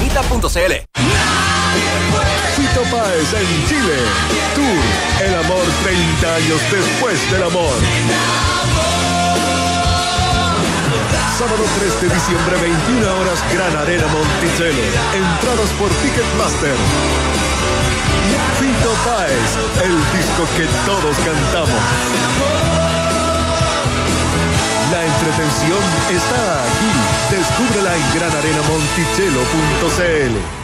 Mita.cl. Fito Páez en Chile. Tour El amor 30 años después del amor. Sábado 3 de diciembre, 21 horas, Gran Arena Monticello. Entradas por Ticketmaster. Fito Páez, el disco que todos cantamos. La entretención está aquí. Descúbrela en granarenamonticello.cl.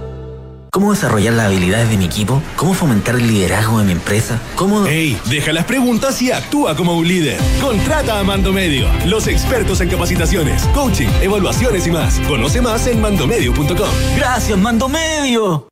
¿Cómo desarrollar las habilidades de mi equipo? ¿Cómo fomentar el liderazgo de mi empresa? ¿Cómo...? ¡Ey! Deja las preguntas y actúa como un líder. Contrata a Mando Medio, los expertos en capacitaciones, coaching, evaluaciones y más. Conoce más en mandomedio.com. ¡Gracias, Mando Medio!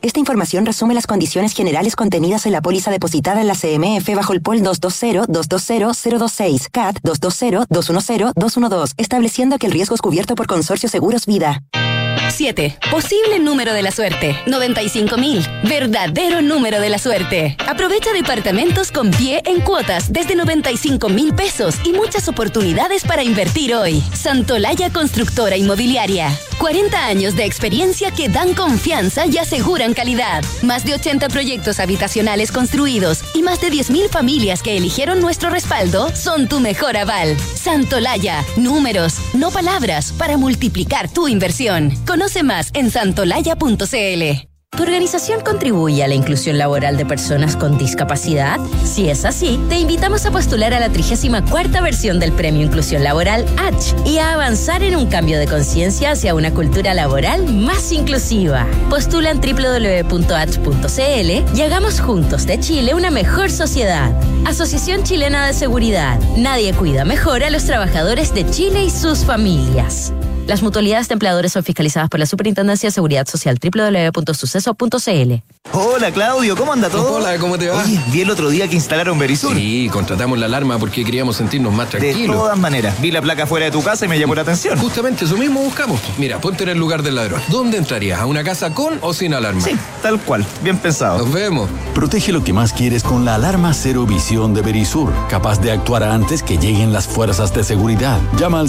Esta información resume las condiciones generales contenidas en la póliza depositada en la CMF bajo el POL 220-220-026, CAT 220-210-212, estableciendo que el riesgo es cubierto por Consorcio Seguros Vida. 7. Posible número de la suerte. 95.000. Verdadero número de la suerte. Aprovecha departamentos con pie en cuotas desde 95 mil pesos y muchas oportunidades para invertir hoy. Santolaya Constructora Inmobiliaria. 40 años de experiencia que dan confianza y aseguran calidad. Más de 80 proyectos habitacionales construidos y más de 10.000 familias que eligieron nuestro respaldo son tu mejor aval. Santolaya. Números, no palabras, para multiplicar tu inversión. Conoce más en santolaya.cl. ¿Tu organización contribuye a la inclusión laboral de personas con discapacidad? Si es así, te invitamos a postular a la 34 versión del Premio Inclusión Laboral H y a avanzar en un cambio de conciencia hacia una cultura laboral más inclusiva. Postula en www.h.cl y hagamos juntos de Chile una mejor sociedad. Asociación Chilena de Seguridad. Nadie cuida mejor a los trabajadores de Chile y sus familias. Las mutualidades de empleadores son fiscalizadas por la Superintendencia de Seguridad Social www.suceso.cl. Hola Claudio, ¿cómo anda todo? Hola, ¿cómo te va? Oye, vi el otro día que instalaron Verisur. Sí, contratamos la alarma porque queríamos sentirnos más tranquilos. De todas maneras, vi la placa fuera de tu casa y me llamó la atención. Justamente eso mismo buscamos. Mira, ponte en el lugar del ladrón. ¿Dónde entrarías? ¿A una casa con o sin alarma? Sí, tal cual. Bien pensado. Nos vemos. Protege lo que más quieres con la alarma Cero Visión de Verisur, capaz de actuar antes que lleguen las fuerzas de seguridad. Llama al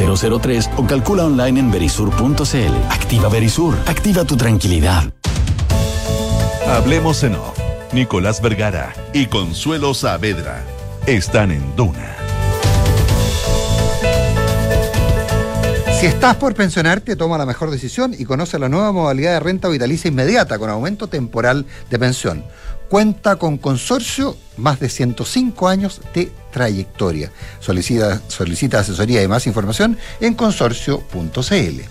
600-385-0003 o calcula online en verisur.cl. Activa Verisur. Activa tu tranquilidad. Hablemos en off. Nicolás Vergara y Consuelo Saavedra están en Duna. Si estás por pensionarte, toma la mejor decisión y conoce la nueva modalidad de renta vitalicia inmediata con aumento temporal de pensión. Cuenta con consorcio, más de 105 años de trayectoria. Solicita, solicita asesoría y más información en consorcio.cl.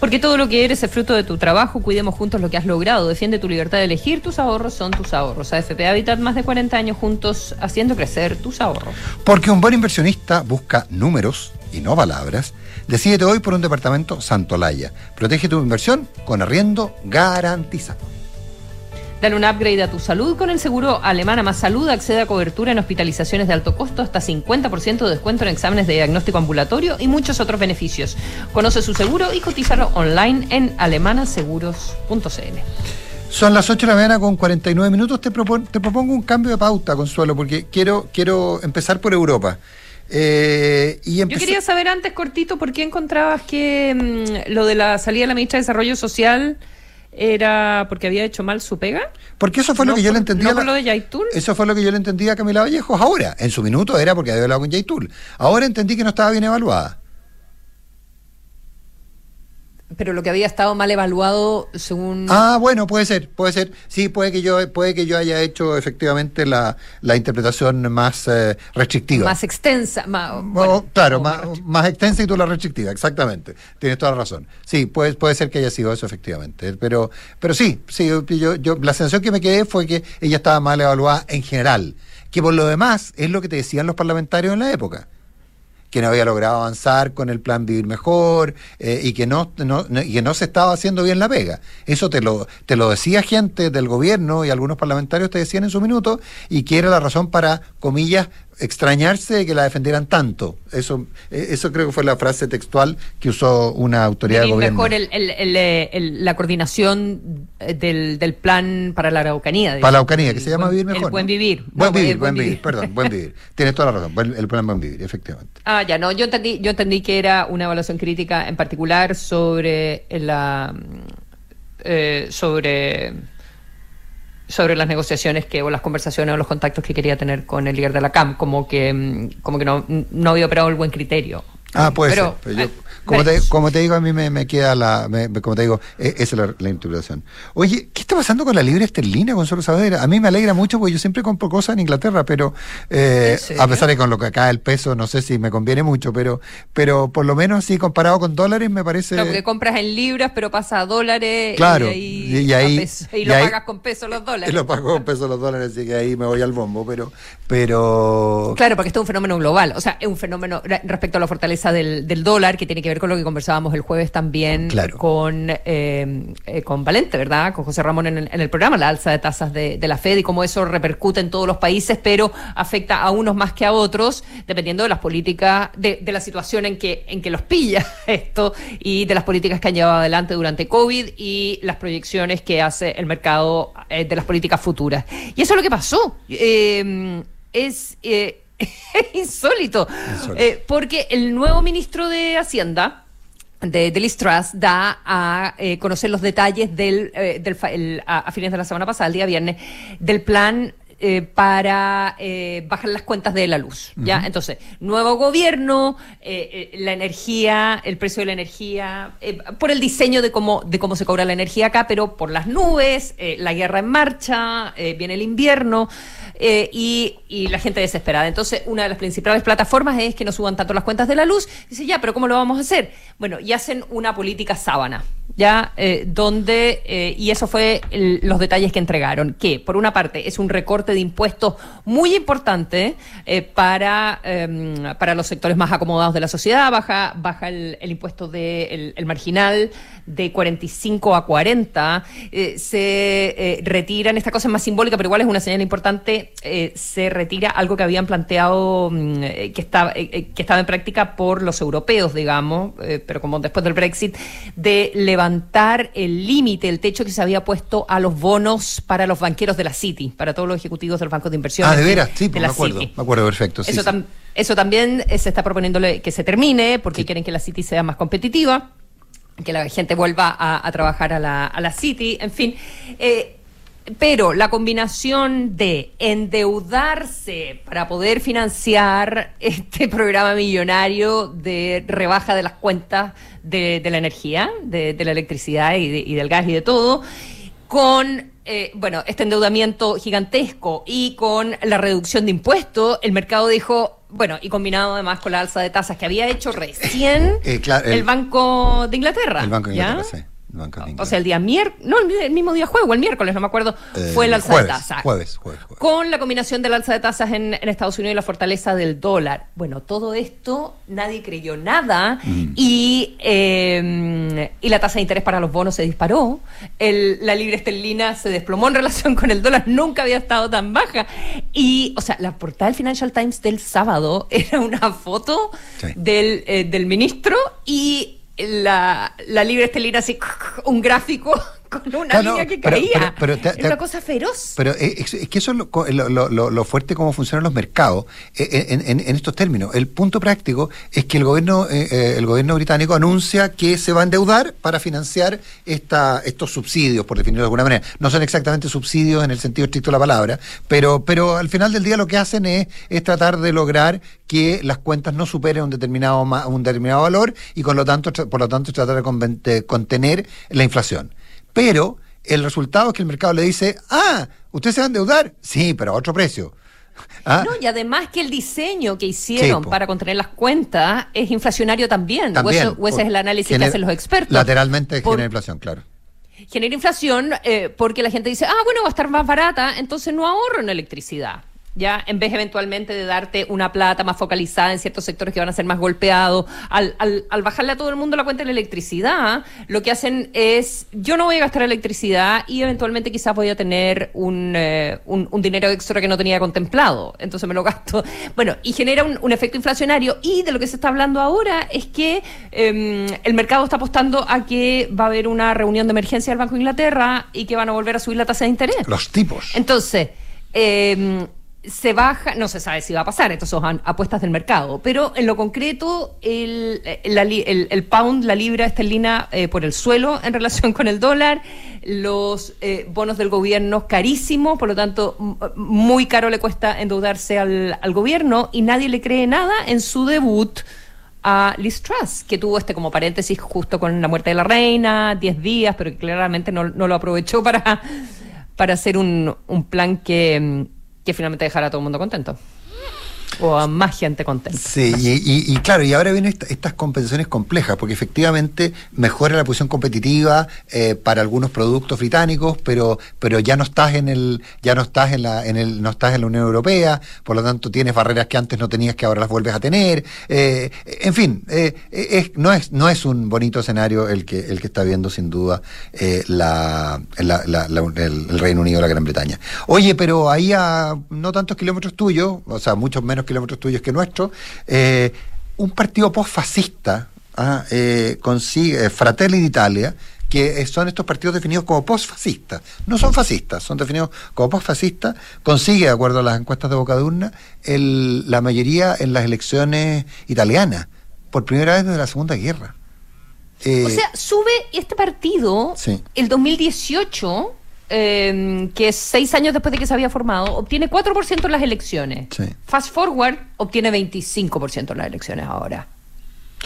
Porque todo lo que eres es fruto de tu trabajo, cuidemos juntos lo que has logrado, defiende tu libertad de elegir, tus ahorros son tus ahorros. AFP Habitat, más de 40 años juntos haciendo crecer tus ahorros. Porque un buen inversionista busca números y no palabras. Decídete hoy por un departamento Santolaya. Protege tu inversión con arriendo garantizado. Dale un upgrade a tu salud con el seguro Alemana Más Salud. Accede a cobertura en hospitalizaciones de alto costo, hasta 50% de descuento en exámenes de diagnóstico ambulatorio y muchos otros beneficios. Conoce su seguro y cotízalo online en alemanaseguros.cl. Son las 8 de la mañana con 49 minutos. Te, propon- te propongo un cambio de pauta, Consuelo, porque quiero, quiero empezar por Europa. Eh, y Yo quería saber antes, cortito, por qué encontrabas que mm, lo de la salida de la ministra de Desarrollo Social era porque había hecho mal su pega. Porque eso fue lo que yo le entendía. no la- lo de Yaitul. Eso fue lo que yo le entendía a Camila Vallejos ahora. En su minuto era porque había hablado con Yaitul. Ahora entendí que no estaba bien evaluada. Pero lo que había estado mal evaluado según... Ah, bueno, puede ser, puede ser. Sí, puede que yo, puede que yo haya hecho efectivamente la, la interpretación más eh, restrictiva. más extensa. Más, O, claro, más, más extensa y tú la restrictiva, exactamente. Tienes toda la razón. Sí, puede, puede ser que haya sido eso, efectivamente. Pero, pero sí, sí yo, yo, la sensación que me quedé fue que ella estaba mal evaluada en general. Que por lo demás es lo que te decían los parlamentarios en la época. Que no había logrado avanzar con el plan Vivir Mejor eh, y, que no, no- y que no se estaba haciendo bien la pega. Eso te lo, te lo decía gente del gobierno y algunos parlamentarios te decían en su minuto y que era la razón para, comillas, extrañarse de que la defendieran tanto. Eso, eh, eso creo que fue la frase textual que usó una autoridad de vivir gobierno. mejor el- el- el, eh, la coordinación eh, del, del plan para la Araucanía. Para la. Araucanía, que se llama buen- Vivir Mejor. Buen ¿no? vivir. Buen No, vivir, el buen vivir, perdón, buen vivir. Tienes toda la razón, buen- el plan Buen Vivir, efectivamente. Ah, ya, no, yo entendí, yo entendí que era una evaluación crítica en particular sobre la eh, sobre sobre las negociaciones que o las conversaciones o los contactos que quería tener con el líder de la CAM, como que mm, como que no, no había operado el buen criterio. Ah, puede Pero, ser. pero yo- eh, como, te, como te digo, a mí me, me queda la. me- como te digo, eh, esa es la, la interpretación. Oye, ¿qué está pasando con la libra esterlina, Gonzalo Saavedra? A mí me alegra mucho porque yo siempre compro cosas en Inglaterra, pero eh, a pesar de con lo que acá el peso, no sé si me conviene mucho, pero pero por lo menos sí, comparado con dólares, me parece. Claro, porque compras en libras, pero pasa a dólares Claro, y, ahí, y- y ahí- a peso, y y lo ahí- pagas con pesos los dólares. Y lo pago con pesos los dólares, así que ahí me voy al bombo, pero. pero Claro, porque esto es un fenómeno global, o sea, es un fenómeno re- respecto a la fortaleza del, del dólar, que tiene que ver con lo que conversábamos el jueves también Claro. con, eh, eh, con Valente, ¿verdad? Con José Ramón en el, en el programa, la alza de tasas de, de la Fed y cómo eso repercute en todos los países, pero afecta a unos más que a otros, dependiendo de las políticas, de, de la situación en que, en que los pilla esto y de las políticas que han llevado adelante durante COVID y las proyecciones que hace el mercado eh, de las políticas futuras. Y eso es lo que pasó. Eh, es eh, insólito, Eh, porque el nuevo ministro de Hacienda, de, de Liz Truss, da a eh, conocer los detalles del, eh, del el- a, a fines de la semana pasada, el día viernes, del plan eh, para eh, bajar las cuentas de la luz. ¿ya? Entonces, nuevo gobierno, eh, eh, la energía, el precio de la energía, eh, por el diseño de cómo, de cómo se cobra la energía acá, pero por las nubes, eh, la guerra en marcha, eh, viene el invierno. Eh, y, y la gente desesperada. Entonces, una de las principales plataformas es que no suban tanto las cuentas de la luz. Dice, ya, pero ¿cómo lo vamos a hacer? Bueno, y hacen una política sábana, ¿ya? Eh, donde, eh, y eso fue el- los detalles que entregaron, que por una parte es un recorte de impuestos muy importante para, em, para los sectores más acomodados de la sociedad, baja, baja el, impuesto de, el, el marginal de 45 a 40, eh, se retiran, esta cosa es más simbólica, pero igual es una señal importante, eh, se retira algo que habían planteado mm, eh, que, estaba, eh, eh, que estaba en práctica por los europeos, digamos, pero como después del Brexit, de levantar el límite, el techo que se había puesto a los bonos para los banqueros de la City, para todos los ejecutivos del Banco de Inversión. ah, de veras, sí, pues, me acuerdo. City. Me acuerdo perfecto. Sí, Eso, sí. eso también se está proponiéndole que se termine porque quieren que la City sea más competitiva, que la gente vuelva a, a trabajar a la, a la City, en fin. Eh, pero la combinación de endeudarse para poder financiar este programa millonario de rebaja de las cuentas de, de la energía, de, de la electricidad y, de- y del gas y de todo, con eh, bueno, este endeudamiento gigantesco y con la reducción de impuestos, el mercado dijo, bueno, y combinado además con la alza de tasas que había hecho recién Eh, claro, el, Banco de Inglaterra. El Banco de ¿ya? Inglaterra, sí. De O sea, el día miércoles, no, el, mismo día jueves o el miércoles, no me acuerdo, Eh, fue el alza jueves, de tasas. Jueves, jueves, jueves. Con la combinación del alza de tasas en, en Estados Unidos y la fortaleza del dólar. Bueno, todo esto nadie creyó nada Mm. y, eh, y la tasa de interés para los bonos se disparó. El- la libra esterlina se desplomó en relación con el dólar, nunca había estado tan baja. Y, o sea, la portada del Financial Times del sábado era una foto Sí. del, eh, del ministro y la, la libra esterlina así, un gráfico con una Claro, línea que pero- caía. pero- pero te- es te- una cosa feroz. Pero eh, es, es que eso es lo, lo- lo- lo- fuerte cómo funcionan los mercados eh, en, en- en estos términos. El punto práctico es que el gobierno eh, eh, el gobierno británico anuncia que se va a endeudar para financiar esta, estos subsidios, por definirlo de alguna manera. No son exactamente subsidios en el sentido estricto de la palabra, pero, pero al final del día lo que hacen es, es tratar de lograr que las cuentas no superen un determinado, un determinado valor y con lo tanto, por lo tanto tratar de contener la inflación. Pero el resultado es que el mercado le dice, ah, ¿usted se va a endeudar? Sí, pero a otro precio. Ah, No, y además que el diseño que hicieron Sí, para contener las cuentas es inflacionario también. también, o, eso- o ese es el análisis que hacen los expertos. Lateralmente Por- genera inflación, claro. genera inflación eh, porque la gente dice, ah, bueno, va a estar más barata, entonces no ahorro en electricidad. Ya, en vez eventualmente de darte una plata más focalizada en ciertos sectores que van a ser más golpeados, al, al, al bajarle a todo el mundo la cuenta de la electricidad, lo que hacen es, yo no voy a gastar electricidad y eventualmente quizás voy a tener un, eh, un, un dinero extra que no tenía contemplado, entonces me lo gasto. Bueno, y genera un, un efecto inflacionario y de lo que se está hablando ahora es que em, el mercado está apostando a que va a haber una reunión de emergencia del Banco de Inglaterra y que van a volver a subir la tasa de interés. Los tipos. Entonces, eh, se baja, no se sabe si va a pasar, estas son apuestas del mercado, pero en lo concreto, el, pound, la libra esterlina eh, por el suelo en relación con el dólar, los eh, bonos del gobierno carísimos, por lo tanto, muy caro le cuesta endeudarse al, al gobierno y nadie le cree nada en su debut a Liz Truss, que tuvo este como paréntesis justo con la muerte de la reina, 10 días, pero que claramente no, no lo aprovechó para, para hacer un, un plan que, mm, que finalmente dejara a todo el mundo contento. O a más gente contenta. Sí, y, y- y claro, y ahora vienen esta- estas compensaciones complejas, porque efectivamente mejora la posición competitiva eh, para algunos productos británicos, pero, pero ya no estás en el, ya no estás en la, en el, no estás en la Unión Europea, por lo tanto tienes barreras que antes no tenías que ahora las vuelves a tener. eh, en fin, eh, es- no es, no es un bonito escenario el que, el que está viendo sin duda la- la- la- el, el Reino Unido, la Gran Bretaña. Oye, pero ahí a no tantos kilómetros tuyos, o sea, muchos menos kilómetros tuyos que nuestros, eh, un partido post-fascista ah, eh, consigue, eh, Fratelli d'Italia, que son estos partidos definidos como post-fascistas. No son fascistas, son definidos como post-fascistas. Consigue, de acuerdo a las encuestas de Boca de Urna, el- la mayoría en las elecciones italianas, por primera vez desde la Segunda Guerra. Eh, O sea, sube este partido sí. el 2018, eh, que es seis años después de que se había formado, obtiene 4% en las elecciones. Sí. Fast forward, obtiene 25% en las elecciones ahora.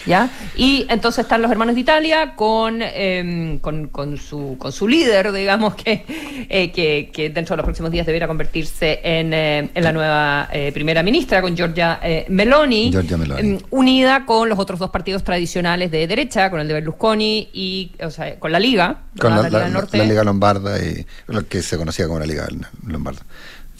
¿Ya? Y entonces están los hermanos de Italia con, eh, con, con su, con su líder, digamos, que, eh, que, que dentro de los próximos días deberá convertirse en, eh, en la nueva eh, primera ministra, con Giorgia Meloni, Giorgia Meloni. em, unida con los otros dos partidos tradicionales de derecha, con el de Berlusconi y o sea, con la Liga, con la, la Liga Lombarda y lo que se conocía como la Liga Lombarda.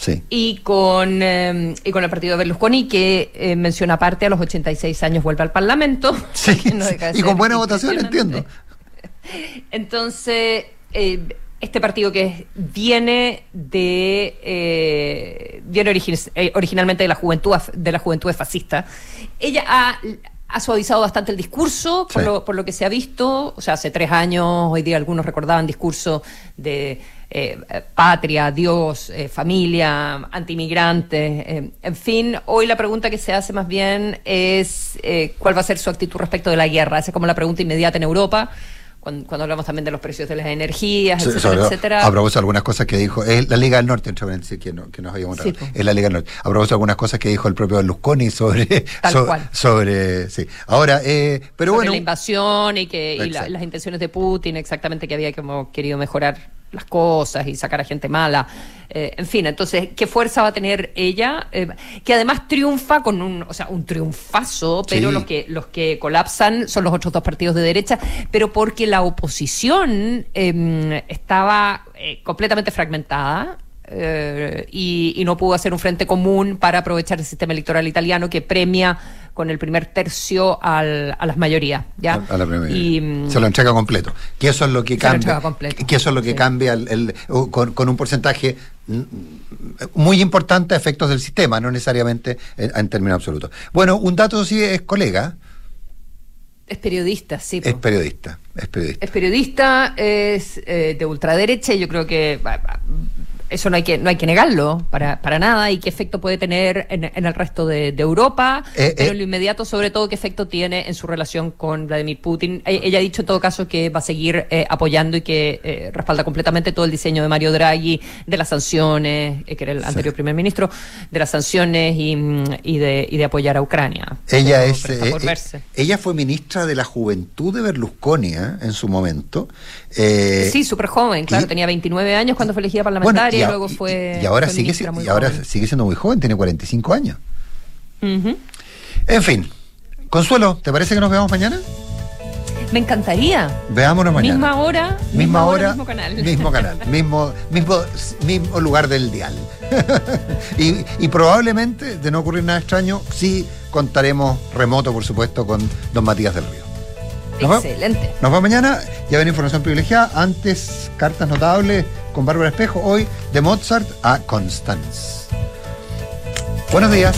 Sí. y con eh, y con el partido de Berlusconi que eh, menciona aparte a los 86 años vuelve al Parlamento no de Y con buena votación, entiendo. Entonces, eh, este partido que viene de eh, viene origi- originalmente de la juventud de la juventud fascista. Ella ha, ha suavizado bastante el discurso por, Sí. lo, por lo que se ha visto. O sea, hace tres años, hoy día algunos recordaban discurso de eh, patria, Dios, eh, familia, antimigrantes, eh, en fin. Hoy la pregunta que se hace más bien es eh, cuál va a ser su actitud respecto de la guerra. Esa es como la pregunta inmediata en Europa. Cuando, cuando hablamos también de los precios de las energías, Sí, etcétera, etcétera. A propósito de algunas cosas que dijo, es la Liga del Norte, entre paréntesis, que, no, que nos habíamos Sí, es la Liga del Norte. A propósito de algunas cosas que dijo el propio Berlusconi sobre... So-. Sobre, sí. Ahora, eh, pero sobre bueno... la invasión y que y la- las intenciones de Putin, exactamente que había como querido mejorar las cosas y sacar a gente mala. Eh, en fin, entonces, ¿qué fuerza va a tener ella? Eh, que además triunfa con un, o sea, un triunfazo, pero Sí. los que los que colapsan son los otros dos partidos de derecha, pero porque la oposición eh, estaba eh, completamente fragmentada. y, y no pudo hacer un frente común para aprovechar el sistema electoral italiano que premia con el primer tercio al- a las mayorías. ¿ya? A la primera. Y, se lo entrega completo. Que eso es lo que cambia. completo. Que eso es lo que cambia el- el- o con, con un porcentaje mm, muy importante a efectos del sistema, no necesariamente en, en términos absolutos. Bueno, un dato sí es colega. Es periodista, sí. Es periodista, es periodista. Es periodista, es eh, de ultraderecha y yo creo que eso no hay que no hay que negarlo para, para nada y qué efecto puede tener en, en el resto de, de Europa, Eh, pero eh. en lo inmediato sobre todo qué efecto tiene en su relación con Vladimir Putin. E- ella ha dicho en todo caso que va a seguir eh, apoyando y que eh, respalda completamente todo el diseño de Mario Draghi, de las sanciones, eh, que era el anterior primer ministro, de las sanciones y, y de, y de apoyar a Ucrania. Ella Pero- es, pero eh, eh, ella fue ministra de la Juventud de Berlusconi ¿eh? en su momento. Eh, Sí, súper joven, claro, y- tenía 29 años cuando fue elegida parlamentaria y, luego fue. y ahora fue sigue ministra si- muy y ahora joven. sigue siendo muy joven, tiene 45 años. En fin, Consuelo, ¿te parece que nos veamos mañana? Me encantaría. Veámonos mañana. Misma hora, Misma hora, mismo canal. mismo canal, mismo, mismo, mismo lugar del dial. y, y probablemente, de no ocurrir nada extraño, sí contaremos remoto, por supuesto, con don Matías del Río. Nos Excelente. Nos vemos mañana, ya ven información privilegiada. Antes, cartas notables con Bárbara Espejo. Hoy, de Mozart a Constance. Buenos días.